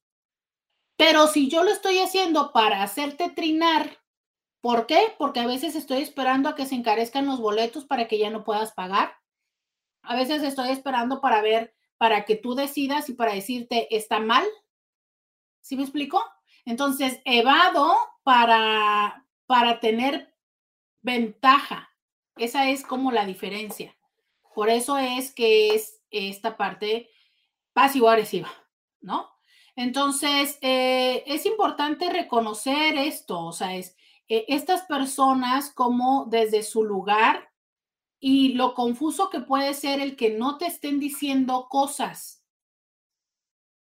Pero si yo lo estoy haciendo para hacerte trinar, ¿por qué? Porque a veces estoy esperando a que se encarezcan los boletos para que ya no puedas pagar. A veces estoy esperando para ver para que tú decidas y para decirte está mal. ¿Sí me explico? Entonces, evado para, para tener ventaja. Esa es como la diferencia. Por eso es que es esta parte pasivo-agresiva, ¿no? Entonces, eh, es importante reconocer esto, o sea, es eh, estas personas como desde su lugar y lo confuso que puede ser el que no te estén diciendo cosas.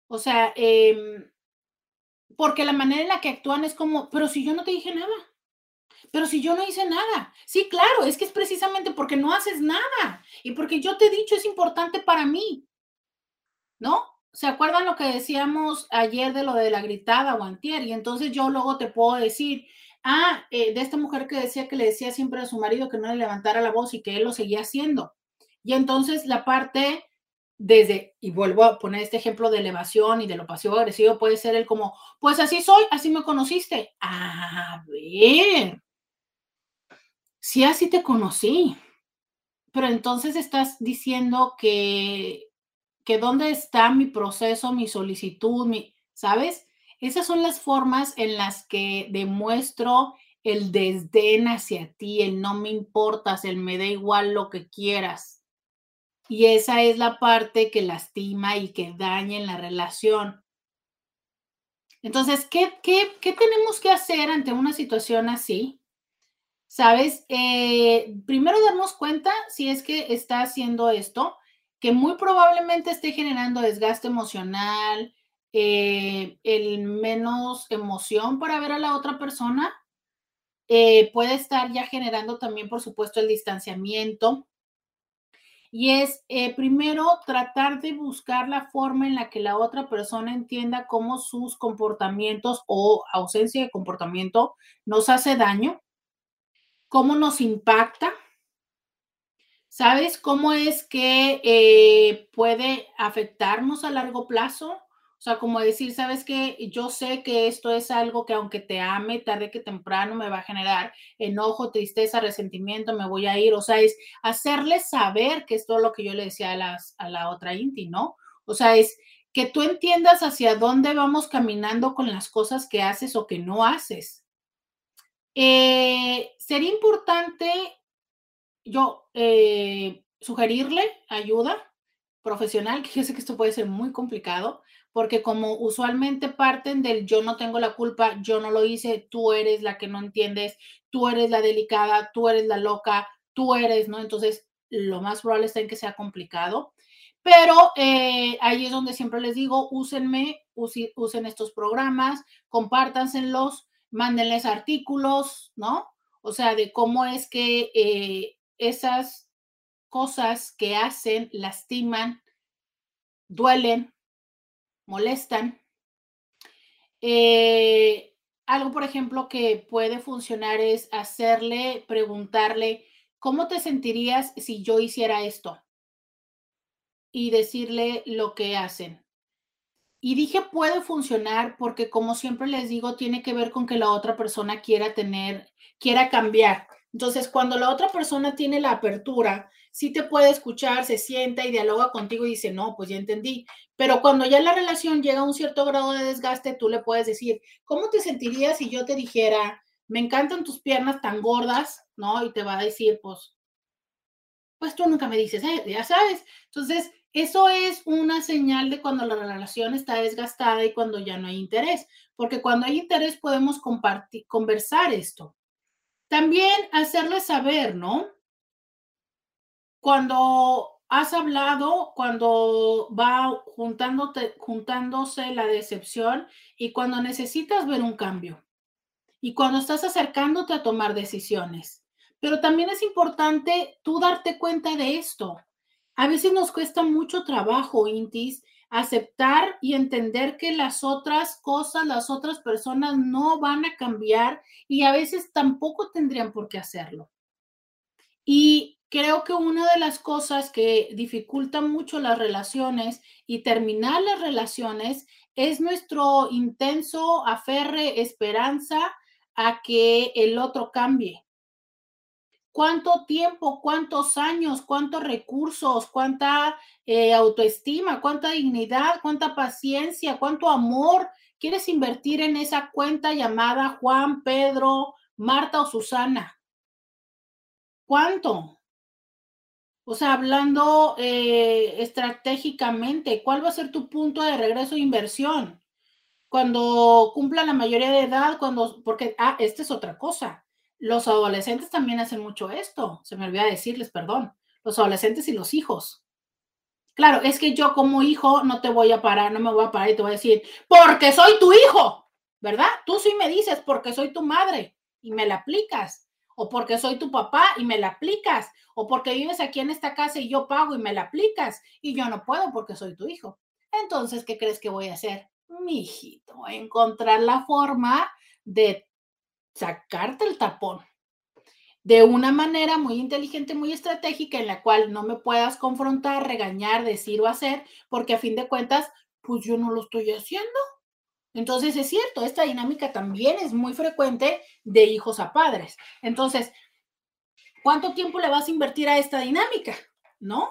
O sea, em, porque la manera en la que actúan es como, pero si yo no te dije nada, pero si yo no hice nada. Sí, claro, es que es precisamente porque no haces nada y porque yo te he dicho es importante para mí. ¿no? ¿Se acuerdan lo que decíamos ayer de lo de la gritada o antier? Y entonces yo luego te puedo decir, ah, eh, de esta mujer que decía que le decía siempre a su marido que no le levantara la voz y que él lo seguía haciendo. Y entonces la parte desde, y vuelvo a poner este ejemplo de elevación y de lo pasivo agresivo, puede ser el como, pues así soy, así me conociste. A ver, sí, así te conocí, pero entonces estás diciendo que, que dónde está mi proceso, mi solicitud, mi, ¿sabes? Esas son las formas en las que demuestro el desdén hacia ti, el no me importas, el me da igual lo que quieras. Y esa es la parte que lastima y que daña en la relación. Entonces, ¿qué, qué, qué tenemos que hacer ante una situación así? ¿Sabes? Eh, primero darnos cuenta si es que está haciendo esto, que muy probablemente esté generando desgaste emocional, eh, el menos emoción para ver a la otra persona. Eh, puede estar ya generando también, por supuesto, el distanciamiento, y es eh, primero tratar de buscar la forma en la que la otra persona entienda cómo sus comportamientos o ausencia de comportamiento nos hace daño, cómo nos impacta. ¿Sabes cómo es que eh, puede afectarnos a largo plazo? O sea, como decir, sabes que yo sé que esto es algo que aunque te ame, tarde que temprano me va a generar enojo, tristeza, resentimiento, me voy a ir. O sea, es hacerle saber que es todo lo que yo le decía a, las, a la otra Inti, ¿no? O sea, es que tú entiendas hacia dónde vamos caminando con las cosas que haces o que no haces. Eh, sería importante yo eh, sugerirle ayuda profesional, que yo sé que esto puede ser muy complicado, porque como usualmente parten del yo no tengo la culpa, yo no lo hice, tú eres la que no entiendes, tú eres la delicada, tú eres la loca, tú eres, ¿no? Entonces, lo más probable es que sea complicado. Pero eh, ahí es donde siempre les digo, úsenme, usen estos programas, compártanselos, mándenles artículos, ¿no? O sea, de cómo es que eh, esas cosas que hacen lastiman, duelen, molestan. Eh, algo, por ejemplo, que puede funcionar es hacerle, preguntarle, ¿cómo te sentirías si yo hiciera esto? Y decirle lo que hacen. Y dije puede funcionar porque, como siempre les digo, tiene que ver con que la otra persona quiera tener, quiera cambiar. Entonces, cuando la otra persona tiene la apertura, sí te puede escuchar, se sienta y dialoga contigo y dice, no, pues ya entendí. Pero cuando ya la relación llega a un cierto grado de desgaste, tú le puedes decir, ¿cómo te sentirías si yo te dijera, me encantan tus piernas tan gordas, ¿no? Y te va a decir, pues, pues tú nunca me dices, ya sabes. Entonces, eso es una señal de cuando la relación está desgastada y cuando ya no hay interés, porque cuando hay interés podemos compartir, conversar esto. También hacerle saber, ¿no? Cuando has hablado, cuando va juntándote, juntándose la decepción y cuando necesitas ver un cambio y cuando estás acercándote a tomar decisiones. Pero también es importante tú darte cuenta de esto. A veces nos cuesta mucho trabajo, Intis, aceptar y entender que las otras cosas, las otras personas no van a cambiar y a veces tampoco tendrían por qué hacerlo. Y creo que una de las cosas que dificulta mucho las relaciones y terminar las relaciones es nuestro intenso aferre, esperanza a que el otro cambie cuánto tiempo, cuántos años, cuántos recursos, cuánta eh, autoestima, cuánta dignidad, cuánta paciencia, cuánto amor quieres invertir en esa cuenta llamada Juan, Pedro, Marta o Susana. ¿Cuánto? O sea, hablando eh, estratégicamente, ¿cuál va a ser tu punto de regreso de inversión? Cuando cumpla la mayoría de edad, cuando, porque, ah, esta es otra cosa los adolescentes también hacen mucho esto. Se me olvida decirles, perdón. Los adolescentes y los hijos. Claro, es que yo como hijo no te voy a parar, no me voy a parar y te voy a decir, porque soy tu hijo, ¿verdad? Tú sí me dices, porque soy tu madre y me la aplicas. O porque soy tu papá y me la aplicas. O porque vives aquí en esta casa y yo pago y me la aplicas. Y yo no puedo porque soy tu hijo. Entonces, ¿qué crees que voy a hacer? Mijito, encontrar la forma de sacarte el tapón de una manera muy inteligente, muy estratégica, en la cual no me puedas confrontar, regañar, decir o hacer, porque a fin de cuentas, pues yo no lo estoy haciendo. Entonces es cierto, esta dinámica también es muy frecuente de hijos a padres. Entonces, ¿cuánto tiempo le vas a invertir a esta dinámica? ¿No?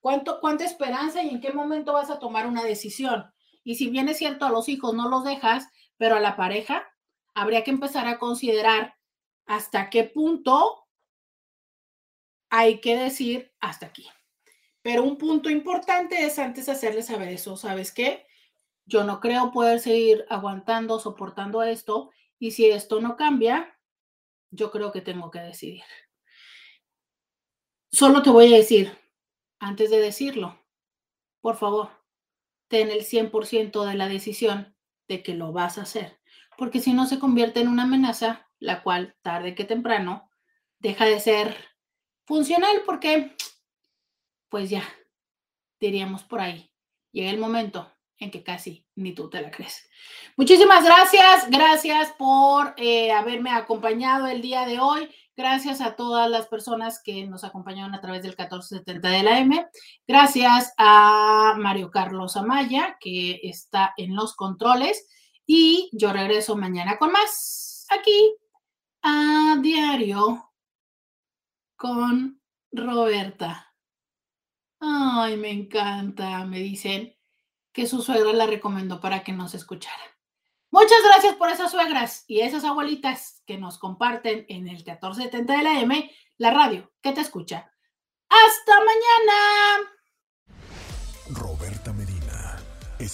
¿Cuánto, ¿Cuánta esperanza y en qué momento vas a tomar una decisión? Y si bien es cierto, a los hijos no los dejas, pero a la pareja habría que empezar a considerar hasta qué punto hay que decir hasta aquí. Pero un punto importante es antes hacerles saber eso, ¿sabes qué? Yo no creo poder seguir aguantando, soportando esto, y si esto no cambia, yo creo que tengo que decidir. Solo te voy a decir, antes de decirlo, por favor, ten el 100% de la decisión de que lo vas a hacer, porque si no se convierte en una amenaza la cual tarde que temprano deja de ser funcional porque, pues ya, diríamos por ahí, llega el momento en que casi ni tú te la crees. Muchísimas gracias, gracias por eh, haberme acompañado el día de hoy. Gracias a todas las personas que nos acompañaron a través del 1470 de la M. Gracias a Mario Carlos Amaya, que está en los controles. Y yo regreso mañana con más aquí a diario con Roberta. Ay, me encanta. Me dicen que su suegra la recomendó para que nos escuchara. Muchas gracias por esas suegras y esas abuelitas que nos comparten en el 1470 de la M, la radio que te escucha. ¡Hasta mañana!